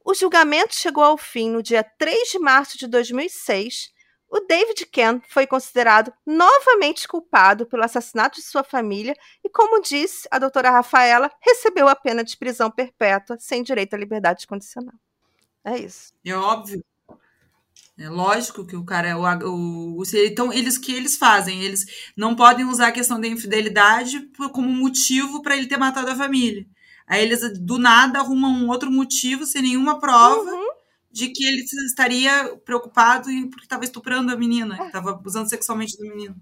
O julgamento chegou ao fim no dia 3 de março de 2006. O David Kent foi considerado novamente culpado pelo assassinato de sua família e, como disse a doutora Rafaela, recebeu a pena de prisão perpétua sem direito à liberdade condicional. É isso. É óbvio. É lógico que o cara é o, o, o então eles que eles fazem, eles não podem usar a questão da infidelidade como motivo para ele ter matado a família. Aí eles do nada arrumam um outro motivo sem nenhuma prova Uhum. De que ele estaria preocupado porque estava estuprando a menina, que estava abusando sexualmente do menino.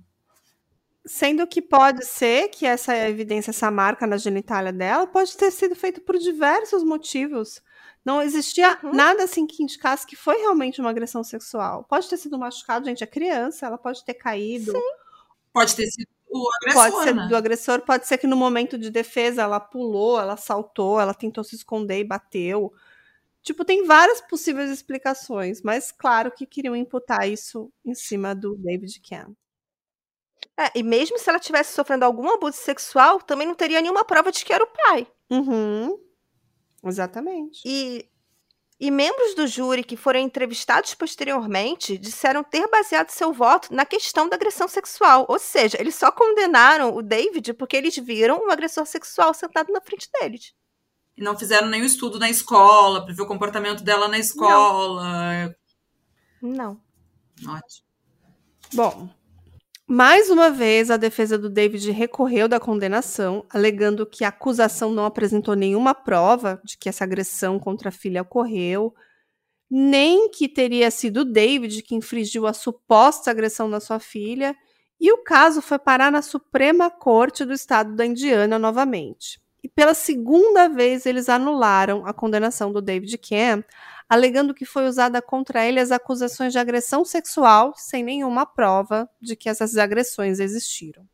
Sendo que pode ser que essa evidência, essa marca na genitália dela, pode ter sido feita por diversos motivos. Não existia Uhum. nada assim que indicasse que foi realmente uma agressão sexual. Pode ter sido machucado, gente, é criança, ela pode ter caído. Pode ter sido o agressor, Pode ser né? do agressor, pode ser que no momento de defesa ela pulou, ela saltou, ela tentou se esconder e bateu. Tipo, tem várias possíveis explicações, mas claro que queriam imputar isso em cima do David Cam. É, e mesmo se ela estivesse sofrendo algum abuso sexual, também não teria nenhuma prova de que era o pai. Uhum. Exatamente. E, e membros do júri que foram entrevistados posteriormente disseram ter baseado seu voto na questão da agressão sexual. Ou seja, eles só condenaram o David porque eles viram um agressor sexual sentado na frente deles. E não fizeram nenhum estudo na escola para ver o comportamento dela na escola. Não. Ótimo. Bom, mais uma vez a defesa do David recorreu da condenação, alegando que a acusação não apresentou nenhuma prova de que essa agressão contra a filha ocorreu, nem que teria sido o David que infringiu a suposta agressão da sua filha, e o caso foi parar na Suprema Corte do Estado da Indiana novamente. E pela segunda vez eles anularam a condenação do David Cam, alegando que foi usada contra ele as acusações de agressão sexual, sem nenhuma prova de que essas agressões existiram.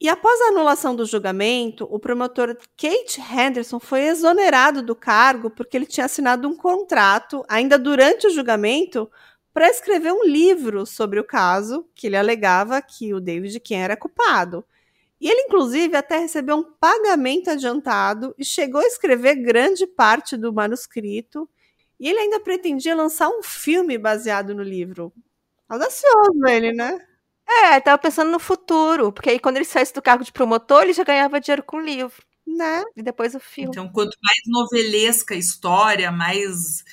E após a anulação do julgamento, o promotor Kate Henderson foi exonerado do cargo porque ele tinha assinado um contrato, ainda durante o julgamento, para escrever um livro sobre o caso, que ele alegava que o David Ken era culpado. E ele, inclusive, até recebeu um pagamento adiantado e chegou a escrever grande parte do manuscrito. E ele ainda pretendia lançar um filme baseado no livro. Audacioso ele, né? É, tava pensando no futuro, porque aí quando ele saísse do cargo de promotor, ele já ganhava dinheiro com o livro. Né? E depois o filme. Então, quanto mais novelesca a história, mais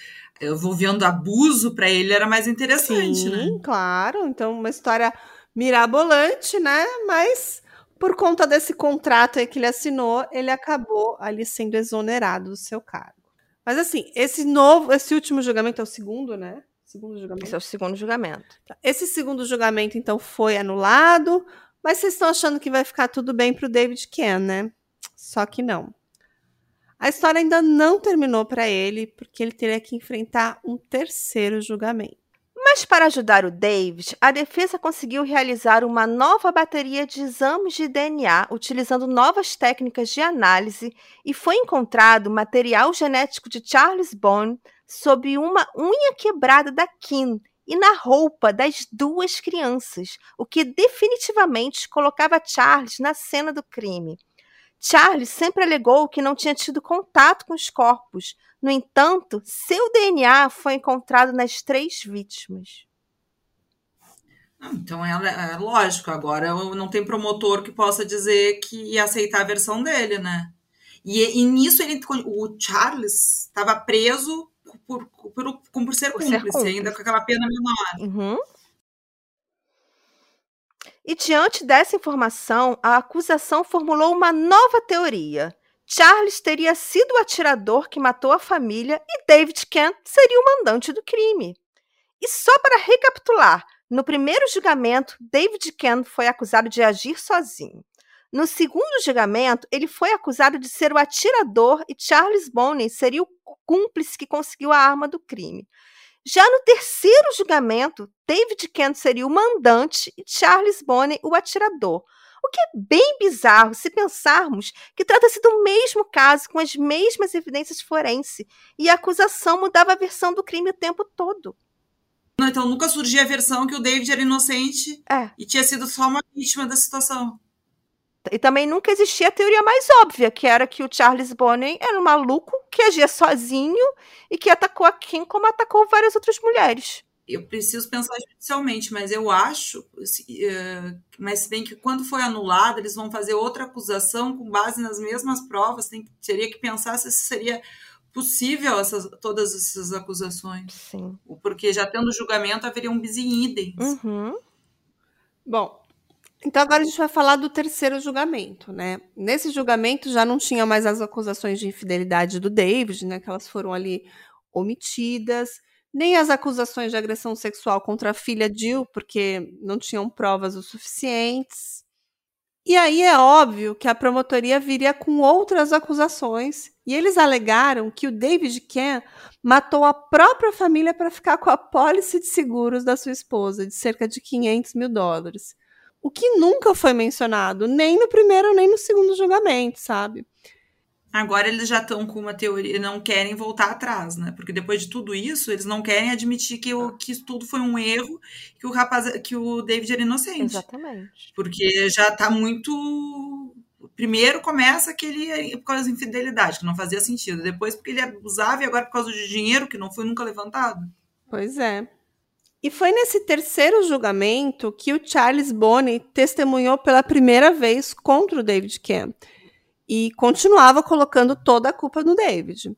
envolvendo abuso para ele, era mais interessante, Sim, né? claro. Então, uma história mirabolante, né? Mas por conta desse contrato aí que ele assinou, ele acabou ali sendo exonerado do seu cargo. Mas assim, esse novo, esse último julgamento é o segundo, né? Segundo julgamento. Esse é o segundo julgamento. Esse segundo julgamento, então, foi anulado, mas vocês estão achando que vai ficar tudo bem para o David Ken, né? Só que não. A história ainda não terminou para ele, porque ele teria que enfrentar um terceiro julgamento. Mas para ajudar o David, a defesa conseguiu realizar uma nova bateria de exames de DNA utilizando novas técnicas de análise e foi encontrado material genético de Charles Bond sob uma unha quebrada da Kim e na roupa das duas crianças, o que definitivamente colocava Charles na cena do crime. Charles sempre alegou que não tinha tido contato com os corpos. No entanto, seu DNA foi encontrado nas três vítimas. Então é, é, lógico, agora não tem promotor que possa dizer que ia aceitar a versão dele, né? E, e nisso ele, o Charles estava preso por, por, por, por ser Por ser cúmplice, cúmplice. ainda com aquela pena menor. Uhum. E diante dessa informação, a acusação formulou uma nova teoria. Charles teria sido o atirador que matou a família e David Kent seria o mandante do crime. E só para recapitular, no primeiro julgamento, David Kent foi acusado de agir sozinho. No segundo julgamento, ele foi acusado de ser o atirador e Charles Bonney seria o cúmplice que conseguiu a arma do crime. Já no terceiro julgamento, David Kent seria o mandante e Charles Bonney o atirador. O que é bem bizarro se pensarmos que trata-se do mesmo caso com as mesmas evidências forense e a acusação mudava a versão do crime o tempo todo. Então nunca surgia a versão que o David era inocente É. e tinha sido só uma vítima da situação. E também nunca existia a teoria mais óbvia, que era que o Charles Bonney era um maluco que agia sozinho e que atacou a Kim como atacou várias outras mulheres. Eu preciso pensar judicialmente, mas eu acho, eh, mas se bem que quando foi anulado, eles vão fazer outra acusação com base nas mesmas provas, tem, teria que pensar se seria possível essas, todas essas acusações. Sim. Porque já tendo julgamento, haveria um bis in idem. Uhum. Bom, então agora a gente vai falar do terceiro julgamento, né? Nesse julgamento já não tinha mais as acusações de infidelidade do David, né? Que elas foram ali omitidas, nem as acusações de agressão sexual contra a filha Jill, porque não tinham provas o suficientes. E aí é óbvio que a promotoria viria com outras acusações, e eles alegaram que o David Ken matou a própria família para ficar com a pólice de seguros da sua esposa, de cerca de 500 mil dólares. O que nunca foi mencionado, nem no primeiro nem no segundo julgamento, sabe? Agora eles já estão com uma teoria, não querem voltar atrás, né? Porque depois de tudo isso, eles não querem admitir que, o, que isso tudo foi um erro, que o rapaz, que o David era inocente. Exatamente. Porque já tá muito. Primeiro começa que ele por causa da infidelidade, que não fazia sentido. Depois porque ele abusava e agora por causa de dinheiro, que não foi nunca levantado. Pois é. E foi nesse terceiro julgamento que o Charles Bonney testemunhou pela primeira vez contra o David Ken. E continuava colocando toda a culpa no David.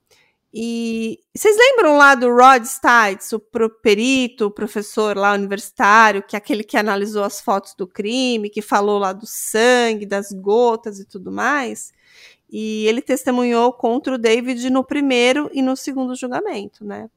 E vocês lembram lá do Rod Stites, o pro- perito, o professor lá universitário, que é aquele que analisou as fotos do crime, que falou lá do sangue, das gotas e tudo mais? E ele testemunhou contra o David no primeiro e no segundo julgamento, né?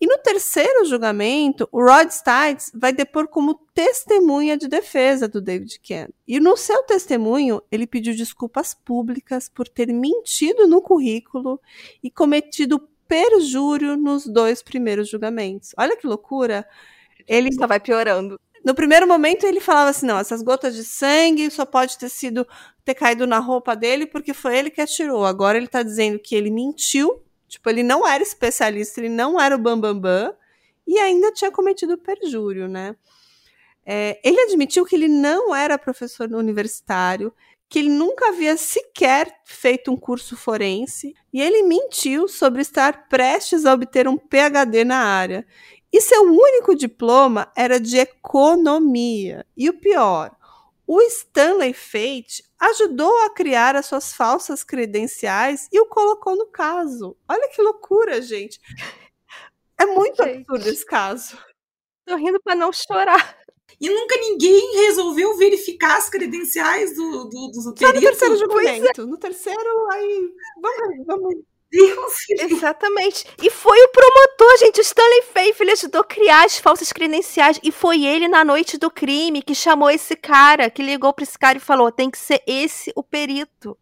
E no terceiro julgamento, o Rod Stites vai depor como testemunha de defesa do David Ken. E no seu testemunho, ele pediu desculpas públicas por ter mentido no currículo e cometido perjúrio nos dois primeiros julgamentos. Olha que loucura! Ele Só vai piorando. no primeiro momento ele falava assim: não, essas gotas de sangue só pode ter sido ter caído na roupa dele porque foi ele que atirou. Agora ele tá dizendo que ele mentiu, tipo, ele não era especialista, ele não era o Bambambam bam, bam, e ainda tinha cometido perjúrio, né? É, ele admitiu que ele não era professor universitário, que ele nunca havia sequer feito um curso forense e ele mentiu sobre estar prestes a obter um PhD na área. E seu único diploma era de economia. E o pior, o Stanley Fate ajudou a criar as suas falsas credenciais e o colocou no caso. Olha que loucura, gente. É muito Gente. absurdo esse caso. Tô rindo pra não chorar. E nunca ninguém resolveu verificar as credenciais do, do, do Só no terceiro é. julgamento. No terceiro, aí. Vamos, vamos. Deus, Exatamente. E foi o promotor, gente, o Stanley Faith, ele ajudou a criar as falsas credenciais. E foi ele, na noite do crime, que chamou esse cara, que ligou pra esse cara e falou: tem que ser esse o perito.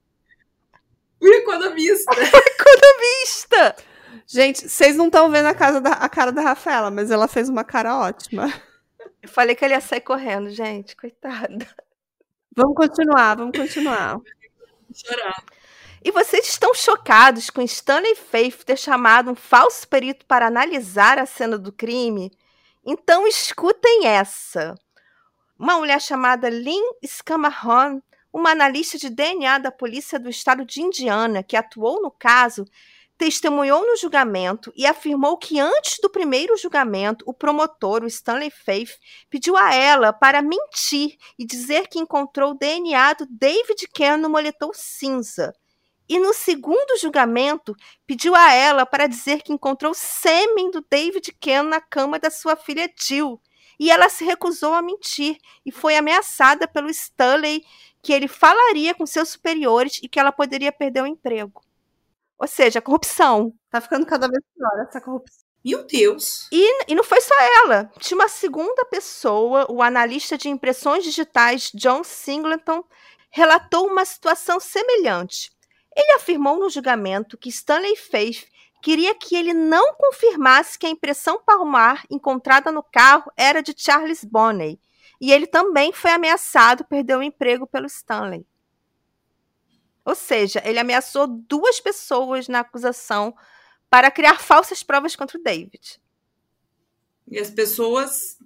o economista. Economista! Gente, vocês não estão vendo a, casa da- a cara da Rafaela, mas ela fez uma cara ótima. Eu falei que ele ia sair correndo, gente. Coitada. Vamos continuar, vamos continuar. Chorar. E vocês estão chocados com Stanley Faith ter chamado um falso perito para analisar a cena do crime? Então escutem essa. Uma mulher chamada Lynn Scamarron, uma analista de DNA da polícia do estado de Indiana que atuou no caso, testemunhou no julgamento e afirmou que antes do primeiro julgamento, o promotor, o Stanley Faith, pediu a ela para mentir e dizer que encontrou o DNA do David Ken no moletom cinza. E no segundo julgamento, pediu a ela para dizer que encontrou sêmen do David Ken na cama da sua filha Jill. E ela se recusou a mentir e foi ameaçada pelo Stanley que ele falaria com seus superiores e que ela poderia perder o emprego. Ou seja, corrupção. Tá ficando cada vez pior essa corrupção. Meu Deus. E, e não foi só ela. Tinha uma segunda pessoa, o analista de impressões digitais John Singleton, relatou uma situação semelhante. Ele afirmou no julgamento que Stanley Faith queria que ele não confirmasse que a impressão palmar encontrada no carro era de Charles Bonney. E ele também foi ameaçado perder o emprego pelo Stanley. Ou seja, ele ameaçou duas pessoas na acusação para criar falsas provas contra o David. E as pessoas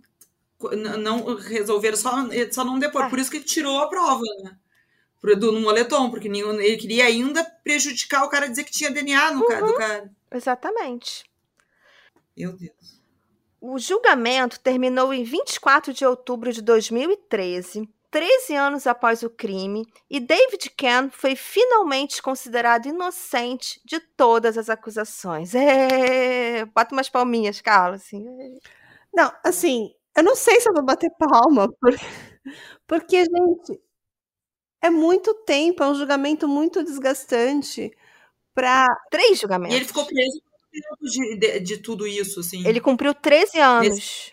não resolveram só, só não depor. Ah. Por isso que tirou a prova, né? Pro- Do, no moletom, porque nenhum- ele queria ainda prejudicar o cara dizer que tinha DNA no cara, do cara. Exatamente. Meu Deus. O julgamento terminou em 24 de outubro de 2013, 13 anos após o crime, e David Ken foi finalmente considerado inocente de todas as acusações. É, bota umas palminhas, Carla, assim. Não, assim, eu não sei se eu vou bater palma, porque, porque gente, é muito tempo, é um julgamento muito desgastante pra. Três E julgamentos. ele ficou preso de, de, de tudo isso, assim. Ele cumpriu 13 anos.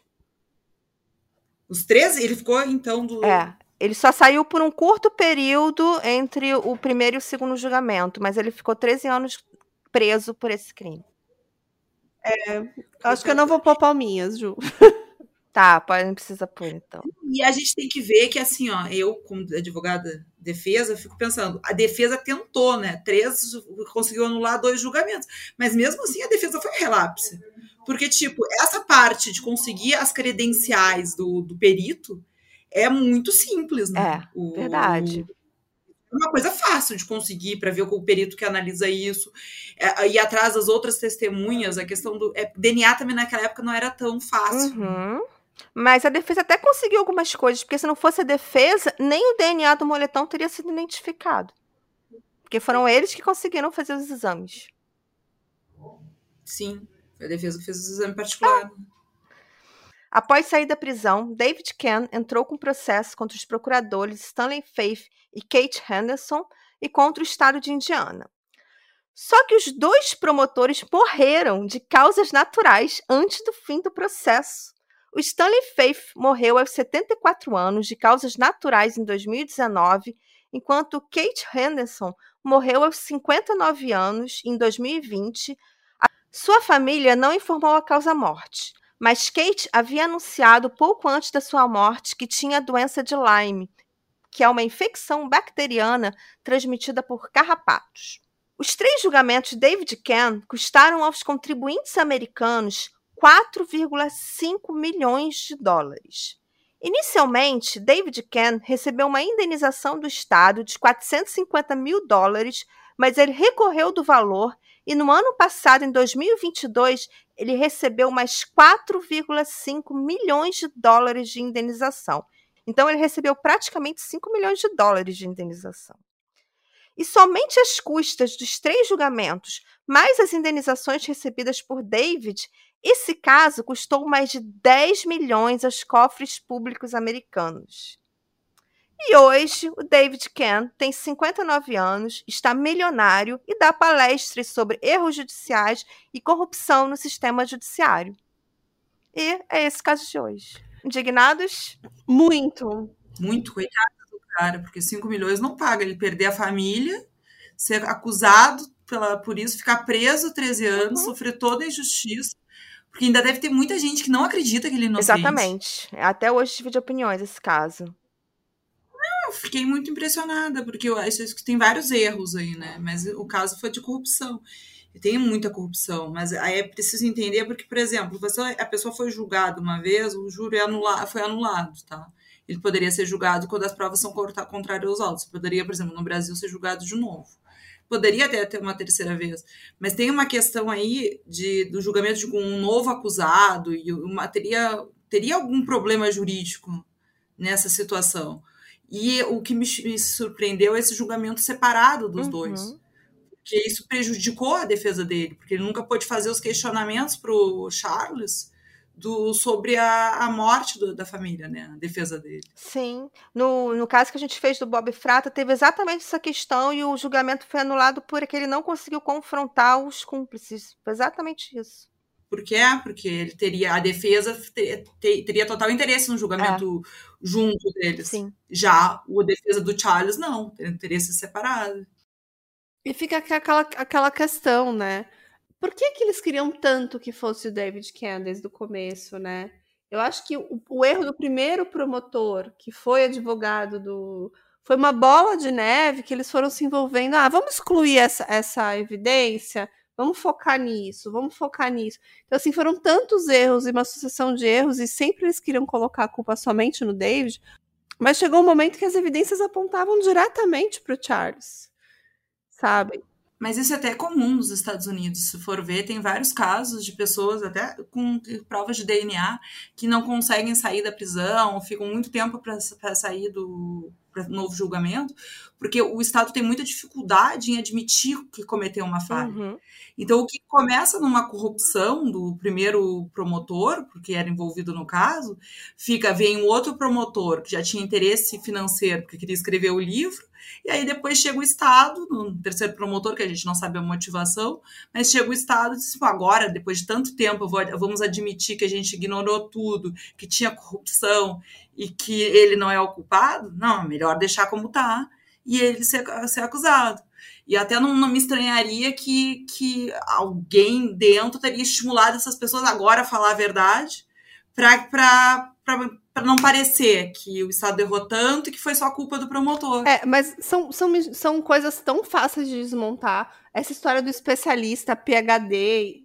Os 13, ele ficou, então, do. É. Ele só saiu por um curto período entre o primeiro e o segundo julgamento, mas ele ficou 13 anos preso por esse crime. Acho que eu não vou pôr palminhas, Ju. Tá, pode, não precisa pôr, então. E a gente tem que ver que, assim, ó, eu, como advogada defesa, fico pensando, a defesa tentou, né? Três conseguiu anular dois julgamentos. Mas mesmo assim a defesa foi relapse. Porque, tipo, essa parte de conseguir as credenciais do, do perito é muito simples, né? É, O- Verdade. É uma coisa fácil de conseguir para ver o perito que analisa isso. É, e atrás das outras testemunhas, a questão do. É, DNA também naquela época não era tão fácil. Uhum. Mas a defesa até conseguiu algumas coisas, porque se não fosse a defesa, nem o DNA do moletom teria sido identificado. Porque foram eles que conseguiram fazer os exames. Sim. Foi a defesa que fez o exame particular. Após sair da prisão, David Ken entrou com processo contra os procuradores Stanley Faith e Kate Henderson e contra o estado de Indiana. Só que os dois promotores morreram de causas naturais antes do fim do processo. O Stanley Faith morreu aos 74 anos de causas naturais em 2019, enquanto Kate Henderson morreu aos 59 anos em 2020. A- Sua família não informou a causa-morte, mas Kate havia anunciado pouco antes da sua morte que tinha a doença de Lyme, que é uma infecção bacteriana transmitida por carrapatos. Os três julgamentos de David Ken custaram aos contribuintes americanos 4,5 milhões de dólares. Inicialmente, David Ken recebeu uma indenização do Estado de 450 mil dólares, mas ele recorreu do valor e no ano passado, em 2022, ele recebeu mais 4,5 milhões de dólares de indenização. Então, ele recebeu praticamente 5 milhões de dólares de indenização. E somente as custas dos três julgamentos, mais as indenizações recebidas por David, esse caso custou mais de 10 milhões aos cofres públicos americanos. E hoje, o David Ken tem 59 anos, está milionário e dá palestras sobre erros judiciais e corrupção no sistema judiciário. E é esse caso de hoje. Indignados? Muito. Muito, coitado do cara, porque 5 milhões não paga. Ele perder a família, ser acusado pela, por isso, ficar preso 13 anos, uhum. sofrer toda a injustiça. Porque ainda deve ter muita gente que não acredita que ele é inocente. Exatamente. Até hoje divide opiniões esse caso. Não, fiquei muito impressionada, porque eu acho que tem vários erros aí, né? Mas o caso foi de corrupção. E tem muita corrupção, mas aí é preciso entender, porque, por exemplo, a pessoa foi julgada uma vez, o júri anula, foi anulado, tá? Ele poderia ser julgado quando as provas são contrárias aos autos. Poderia, por exemplo, no Brasil, ser julgado de novo poderia até ter uma terceira vez. Mas tem uma questão aí de, do julgamento de um novo acusado e uma, teria, teria algum problema jurídico nessa situação. E o que me, me surpreendeu é esse julgamento separado dos uhum. dois. Porque isso prejudicou a defesa dele, porque ele nunca pôde fazer os questionamentos para o Charles do, sobre a, a morte do, da família, né? A defesa dele. Sim. No, no caso que a gente fez do Bob Frata, teve exatamente essa questão e o julgamento foi anulado porque ele não conseguiu confrontar os cúmplices. Foi exatamente isso. Por quê? Porque ele teria, a defesa ter, ter, teria total interesse no julgamento é. junto deles. Sim. Já o defesa do Charles, não, tem interesse separado. E fica aquela, aquela questão, né? Por que, que eles queriam tanto que fosse o David Ken desde o começo, né? Eu acho que o, o erro do primeiro promotor, que foi advogado do. Foi uma bola de neve que eles foram se envolvendo. Ah, vamos excluir essa, essa evidência, vamos focar nisso, vamos focar nisso. Então, assim, foram tantos erros e uma sucessão de erros, e sempre eles queriam colocar a culpa somente no David, mas chegou um momento que as evidências apontavam diretamente para o Charles, sabe? Mas isso é até comum nos Estados Unidos. Se for ver, tem vários casos de pessoas, até com provas de DNA, que não conseguem sair da prisão, ficam muito tempo para sair do novo julgamento, porque o Estado tem muita dificuldade em admitir que cometeu uma falha. Uhum. Então, o que começa numa corrupção do primeiro promotor, porque era envolvido no caso, fica, vem um outro promotor que já tinha interesse financeiro, porque queria escrever o livro, e aí depois chega o Estado, no terceiro promotor, que a gente não sabe a motivação, mas chega o Estado e diz, agora, depois de tanto tempo, vamos admitir que a gente ignorou tudo, que tinha corrupção e que ele não é o culpado? Não, é melhor deixar como está e ele ser, ser acusado. E até não, não, me estranharia que, que alguém dentro teria estimulado essas pessoas agora a falar a verdade para para não parecer que o Estado errou tanto e que foi só culpa do promotor. É, mas são, são, são coisas tão fáceis de desmontar. Essa história do especialista, PHD.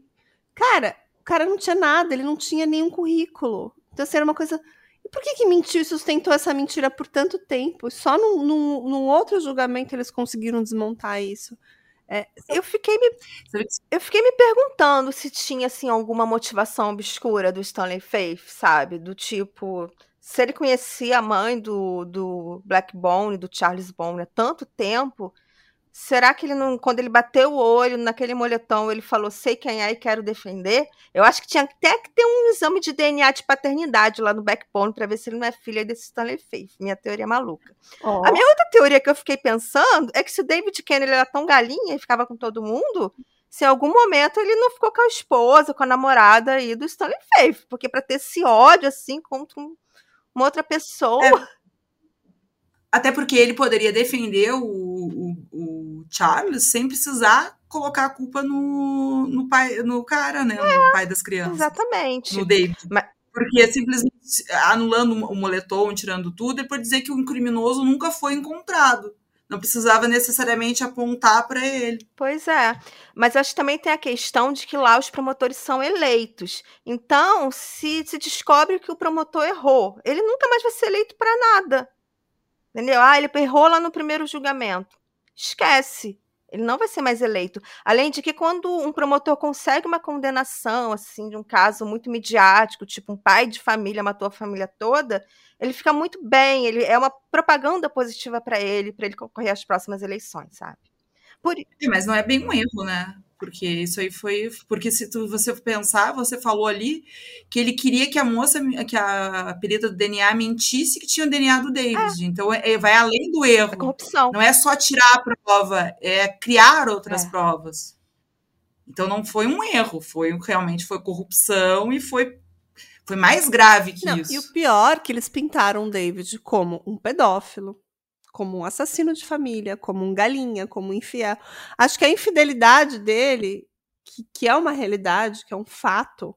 Cara, o cara não tinha nada, ele não tinha nenhum currículo. Então, assim, era uma coisa. E por que, que mentiu e sustentou essa mentira por tanto tempo? Só num, num, num outro julgamento eles conseguiram desmontar isso. É, eu, fiquei me, eu fiquei me perguntando se tinha assim, alguma motivação obscura do Stanley Faith, sabe? Do tipo, se ele conhecia a mãe do, do Black Bone, do Charles Bone há tanto tempo, Será que ele não, quando ele bateu o olho naquele moletom, ele falou, sei quem é e quero defender? Eu acho que tinha até que ter um exame de DNA de paternidade lá no backbone para ver se ele não é filha desse Stanley Faith. Minha teoria maluca. Oh. A minha outra teoria que eu fiquei pensando é que se o David Kennedy era tão galinha e ficava com todo mundo, se em algum momento ele não ficou com a esposa, com a namorada aí do Stanley Faith, porque para ter esse ódio assim contra um, uma outra pessoa. É. Até porque ele poderia defender o, o, Charles sem precisar colocar a culpa no, no pai, no cara, né? É, no pai das crianças. Exatamente. No David. Mas... Porque simplesmente anulando o moletom, tirando tudo, ele pode dizer que o criminoso nunca foi encontrado. Não precisava necessariamente apontar para ele. Pois é. Mas acho que também tem a questão de que lá os promotores são eleitos. Então, se se descobre que o promotor errou, ele nunca mais vai ser eleito para nada. Entendeu? Ah, ele errou lá no primeiro julgamento. Esquece. Ele não vai ser mais eleito. Além de que, quando um promotor consegue uma condenação, assim, de um caso muito midiático, tipo um pai de família matou a família toda, ele fica muito bem. Ele é uma propaganda positiva para ele, para ele concorrer às próximas eleições, sabe? Por... Mas não é bem um erro, né? Porque isso aí foi. Porque se tu, você pensar, você falou ali que ele queria que a moça, que a perita do DNA mentisse que tinha o DNA do David. É. Então é, vai além do erro. É corrupção. Não é só tirar a prova, é criar outras é. provas. Então não foi um erro, foi realmente foi corrupção e foi foi mais grave que não, isso. E o pior que eles pintaram o David como um pedófilo como um assassino de família, como um galinha, como um infiel. Acho que a infidelidade dele, que, que é uma realidade, que é um fato,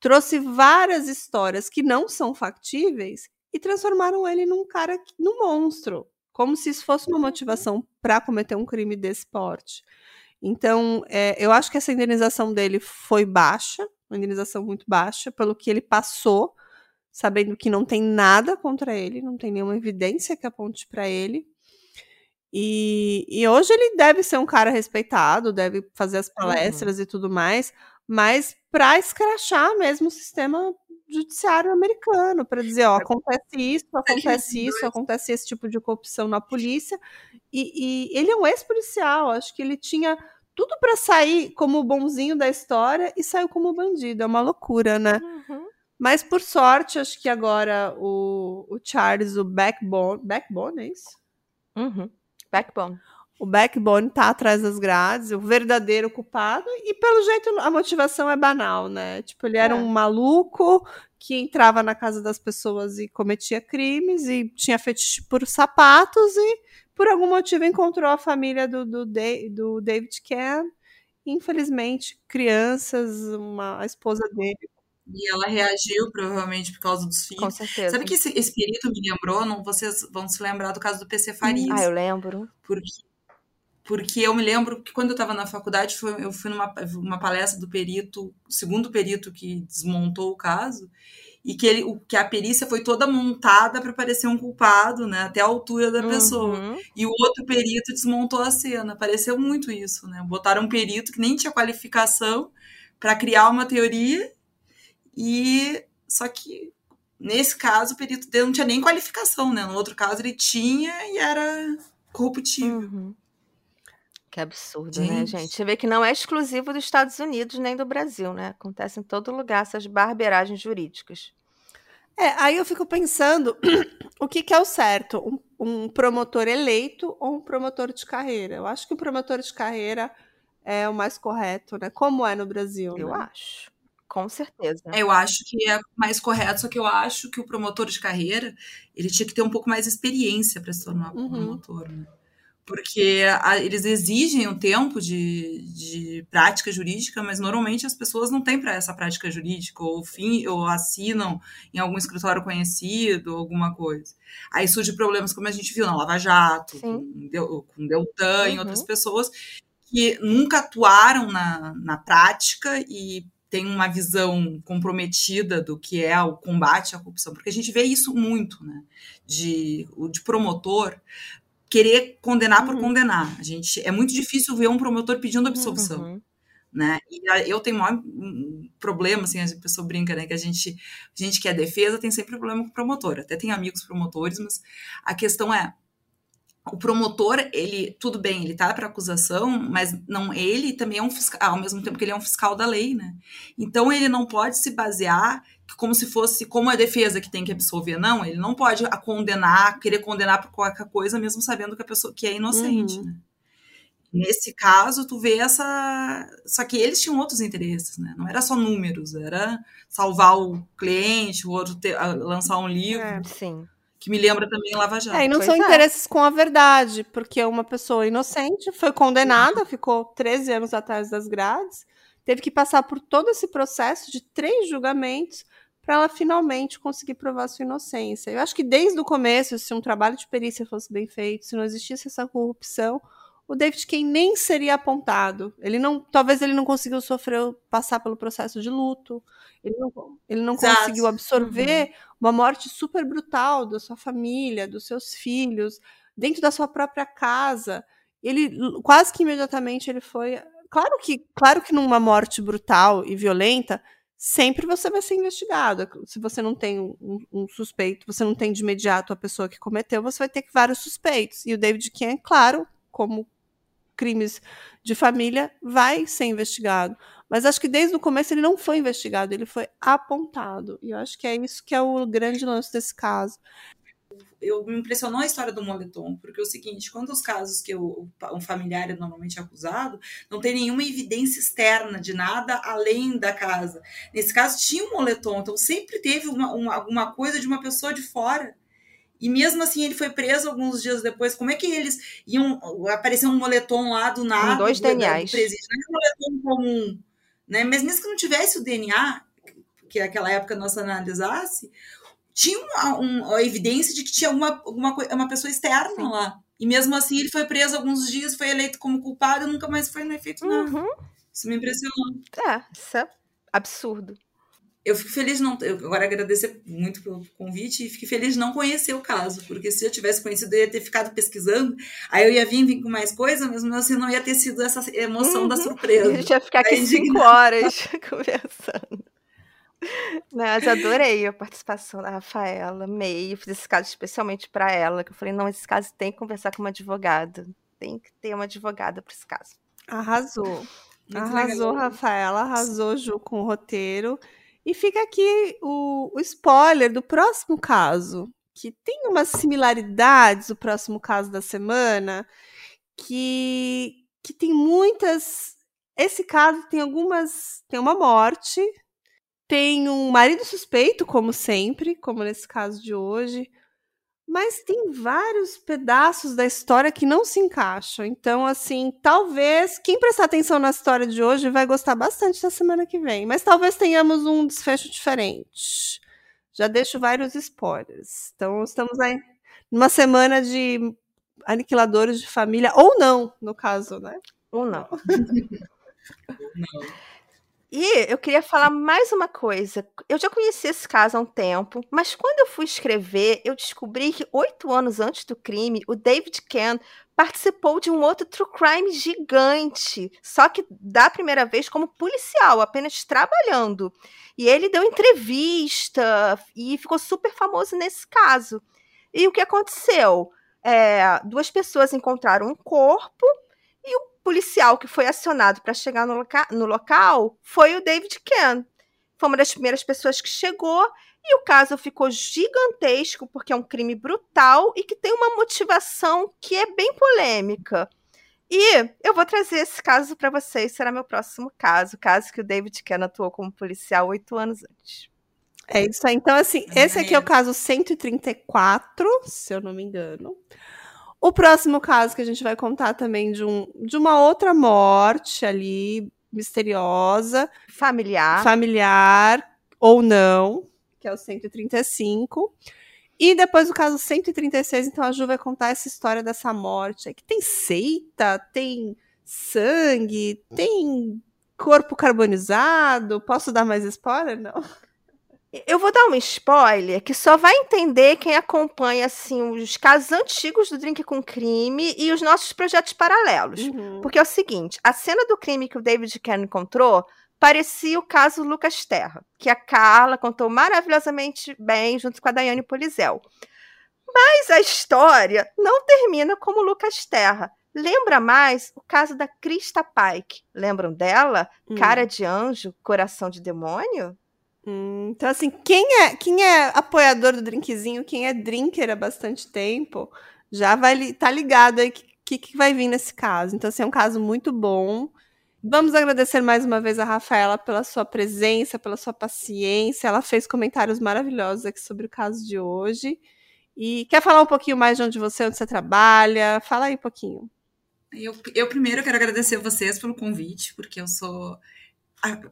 trouxe várias histórias que não são factíveis e transformaram ele num cara, num monstro, como se isso fosse uma motivação para cometer um crime desse porte. Então, é, eu acho que essa indenização dele foi baixa, uma indenização muito baixa, pelo que ele passou sabendo que não tem nada contra ele, não tem nenhuma evidência que aponte para ele. E, e, hoje ele deve ser um cara respeitado, deve fazer as uhum. palestras uhum. e tudo mais, mas para escrachar mesmo o sistema judiciário americano, para dizer, ó, acontece isso, acontece isso, acontece esse tipo de corrupção na polícia. E, e ele é um ex-policial, acho que ele tinha tudo para sair como o bonzinho da história e saiu como bandido. É uma loucura, né? Uhum. Mas por sorte, acho que agora o, o Charles, o Backbone. Backbone, é isso? Uhum. Backbone. O Backbone tá atrás das grades, o verdadeiro culpado, e pelo jeito a motivação é banal, né? Tipo, ele era é. um maluco que entrava na casa das pessoas e cometia crimes e tinha fetiche por sapatos e por algum motivo encontrou a família do, do, do David Ken. Infelizmente, crianças, uma, a esposa dele e ela reagiu, provavelmente, por causa dos filhos. Com certeza. Sabe que esse, esse perito me lembrou? Não, vocês vão se lembrar do caso do PC Farias. Ah, eu lembro. Porque, porque eu me lembro que quando eu estava na faculdade, foi, eu fui numa uma palestra do perito, o segundo perito que desmontou o caso, e que, ele, o, que a perícia foi toda montada para parecer um culpado, né? Até a altura da pessoa. Uhum. E o outro perito desmontou a cena. Pareceu muito isso, né? Botaram um perito que nem tinha qualificação para criar uma teoria e só que nesse caso o perito dele não tinha nem qualificação, né? No outro caso ele tinha e era corruptível. Uhum. Que absurdo, né, gente. né, gente? Você vê que não é exclusivo dos Estados Unidos nem do Brasil, né? Acontece em todo lugar essas barberagens jurídicas. É, aí eu fico pensando o que, que é o certo, um, um, promotor eleito ou um promotor de carreira. Eu acho que o promotor de carreira é o mais correto, né? Como é no Brasil. Eu né? acho. Com certeza. Eu acho que é mais correto, só que eu acho que o promotor de carreira ele tinha que ter um pouco mais de experiência para se tornar uhum. promotor, né? Porque a, eles exigem um tempo de, de prática jurídica, mas normalmente as pessoas não têm para essa prática jurídica, ou, fim, ou assinam em algum escritório conhecido, alguma coisa. Aí surge problemas como a gente viu na Lava Jato, com, com Deltan uhum. e outras pessoas que nunca atuaram na, na prática e tem uma visão comprometida do que é o combate à corrupção, porque a gente vê isso muito, né? De, de promotor querer condenar uhum. por condenar. A gente é muito difícil ver um promotor pedindo absolvição. Uhum. Né? E eu tenho maior problema, assim, a pessoa brinca, né? Que a gente, a gente que é defesa tem sempre problema com promotor. Até tem amigos promotores, mas a questão é o promotor, ele, tudo bem, ele tá para acusação, mas não ele também é um fiscal, ao mesmo tempo que ele é um fiscal da lei, né? Então ele não pode se basear como se fosse como a defesa que tem que absolver, não, ele não pode a condenar, querer condenar por qualquer coisa, mesmo sabendo que a pessoa que é inocente, uhum. né? Nesse caso, tu vê essa. Só que eles tinham outros interesses, né? Não era só números, era salvar o cliente, o outro ter, lançar um livro. É, sim que me lembra também Lava Jato. É, e não pois são é. interesses com a verdade, porque uma pessoa inocente foi condenada, ficou 13 anos atrás das grades, teve que passar por todo esse processo de três julgamentos para ela finalmente conseguir provar sua inocência. Eu acho que desde o começo, se um trabalho de perícia fosse bem feito, se não existisse essa corrupção, o David Kane nem seria apontado. Ele não, talvez ele não conseguiu sofrer, passar pelo processo de luto. Ele não, ele não conseguiu absorver uhum. uma morte super brutal da sua família, dos seus filhos, dentro da sua própria casa. Ele quase que imediatamente ele foi, claro que, claro que numa morte brutal e violenta, sempre você vai ser investigado. Se você não tem um, um, suspeito, você não tem de imediato a pessoa que cometeu, você vai ter vários suspeitos. E o David Kane, claro, como crimes de família, vai ser investigado. Mas acho que desde o começo ele não foi investigado, ele foi apontado. E eu acho que é isso que é o grande lance desse caso eu me impressionou a história do moletom, porque é o seguinte, quando os casos que eu, um familiar é normalmente acusado, não tem nenhuma evidência externa de nada além da casa. Nesse caso tinha um moletom, então sempre teve uma, uma, alguma coisa de uma pessoa de fora. E mesmo assim ele foi preso alguns dias depois. Como é que eles iam aparecer um moletom lá do nada? Dois DNAs. Não é um moletom comum, né? Mas mesmo que não tivesse o DNA, que naquela época nós analisasse, tinha uma, uma, evidência de que tinha uma, uma, uma pessoa externa Sim. lá. E mesmo assim ele foi preso alguns dias, foi eleito como culpado e nunca mais foi feito nada. Uhum. Isso me impressionou. É, isso é absurdo. Eu fico feliz não. Eu agora agradecer muito pelo convite e fico feliz de não conhecer o caso, porque se eu tivesse conhecido, eu ia ter ficado pesquisando, aí eu ia vir, vir com mais coisa, mas assim, não ia ter sido essa emoção uhum. da surpresa. A gente ia ficar aqui cinco horas conversando. Mas adorei a participação da Rafaela, amei. fiz esse caso especialmente para ela, que eu falei, não, esse caso tem que conversar com uma advogada. Tem que ter uma advogada para esse caso. Arrasou. Muito arrasou, legal. Rafaela, arrasou, Ju, com o roteiro. E fica aqui o, o spoiler do próximo caso, que tem umas similaridades, o próximo caso da semana, que, que tem muitas. Esse caso tem algumas. Tem uma morte, tem um marido suspeito, como sempre, como nesse caso de hoje. Mas tem vários pedaços da história que não se encaixam. Então, assim, talvez quem prestar atenção na história de hoje vai gostar bastante da semana que vem. Mas talvez tenhamos um desfecho diferente. Já deixo vários spoilers. Então, estamos aí numa semana de aniquiladores de família, ou não, no caso, né? Ou não. não. E eu queria falar mais uma coisa. Eu já conheci esse caso há um tempo, mas quando eu fui escrever, eu descobri que oito anos antes do crime, o David Ken participou de um outro true crime gigante, só que da primeira vez como policial, apenas trabalhando. E ele deu entrevista e ficou super famoso nesse caso. E o que aconteceu? É, duas pessoas encontraram um corpo policial que foi acionado para chegar no, loca no local foi o David Ken. Foi uma das primeiras pessoas que chegou e o caso ficou gigantesco porque é um crime brutal e que tem uma motivação que é bem polêmica. E eu vou trazer esse caso para vocês, será meu próximo caso, caso que o David Ken atuou como policial oito anos antes. É isso aí. Então, assim, esse aqui é o caso 134, se eu não me engano. O próximo caso que a gente vai contar também de, um, de uma outra morte ali, misteriosa. Familiar. Familiar ou não, que é o 135. E depois o caso 136, então a Ju vai contar essa história dessa morte. Que tem seita, tem sangue, tem corpo carbonizado. Posso dar mais spoiler? Não. Eu vou dar um spoiler que só vai entender quem acompanha assim os casos antigos do Drink com Crime e os nossos projetos paralelos. Uhum. Porque é o seguinte, a cena do crime que o David Ken encontrou parecia o caso Lucas Terra, que a Carla contou maravilhosamente bem junto com a Daiane Polizel. Mas a história não termina como Lucas Terra. Lembra mais o caso da Krista Pike. Lembram dela? Hum. Cara de anjo, coração de demônio? Hum, então, assim, quem é, quem é apoiador do drinkzinho, quem é drinker há bastante tempo, já vai tá ligado aí que, que, que vai vir nesse caso. Então, assim, é um caso muito bom. Vamos agradecer mais uma vez a Rafaela pela sua presença, pela sua paciência. Ela fez comentários maravilhosos aqui sobre o caso de hoje. E quer falar um pouquinho mais de onde você, onde você trabalha? Fala aí um pouquinho. Eu, eu primeiro quero agradecer vocês pelo convite, porque eu sou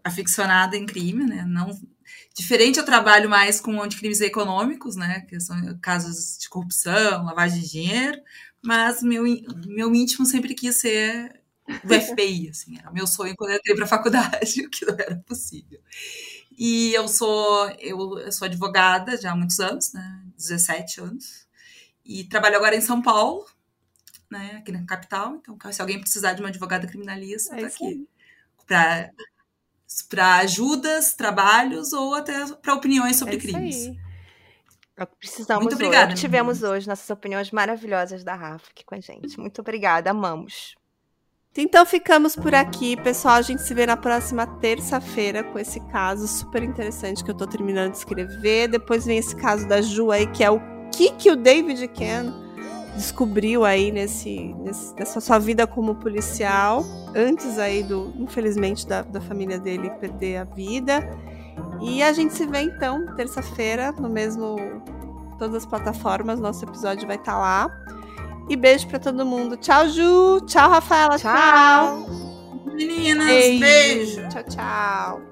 aficionada em crime, né? Não, Diferente, eu trabalho mais com anticrimes econômicos, né? Que são casos de corrupção, lavagem de dinheiro, mas meu, meu íntimo sempre quis ser do FBI, assim, era meu sonho quando eu entrei para a faculdade, o que não era possível. E eu sou, eu, eu, sou advogada já há muitos anos, né? 17 anos. E trabalho agora em São Paulo, né? Aqui na capital. Então, se alguém precisar de uma advogada criminalista, é tá aqui. Para ajudas, trabalhos ou até para opiniões sobre é crimes. Aí. É o que precisamos Muito obrigada, hoje. Tivemos hoje nossas opiniões maravilhosas da Rafa aqui com a gente. Muito obrigada, amamos. Então ficamos por aqui, pessoal. A gente se vê na próxima terça-feira com esse caso super interessante que eu tô terminando de escrever. Depois vem esse caso da Ju aí, que é o que que o David Ken descobriu aí nesse, nesse, nessa sua vida como policial, antes aí do, infelizmente, da, da família dele perder a vida. E a gente se vê então terça-feira no mesmo todas as plataformas, nosso episódio vai estar tá lá. E beijo para todo mundo. Tchau, Ju. Tchau, Rafaela. Tchau. tchau. Meninas, beijo. beijo. Tchau, tchau.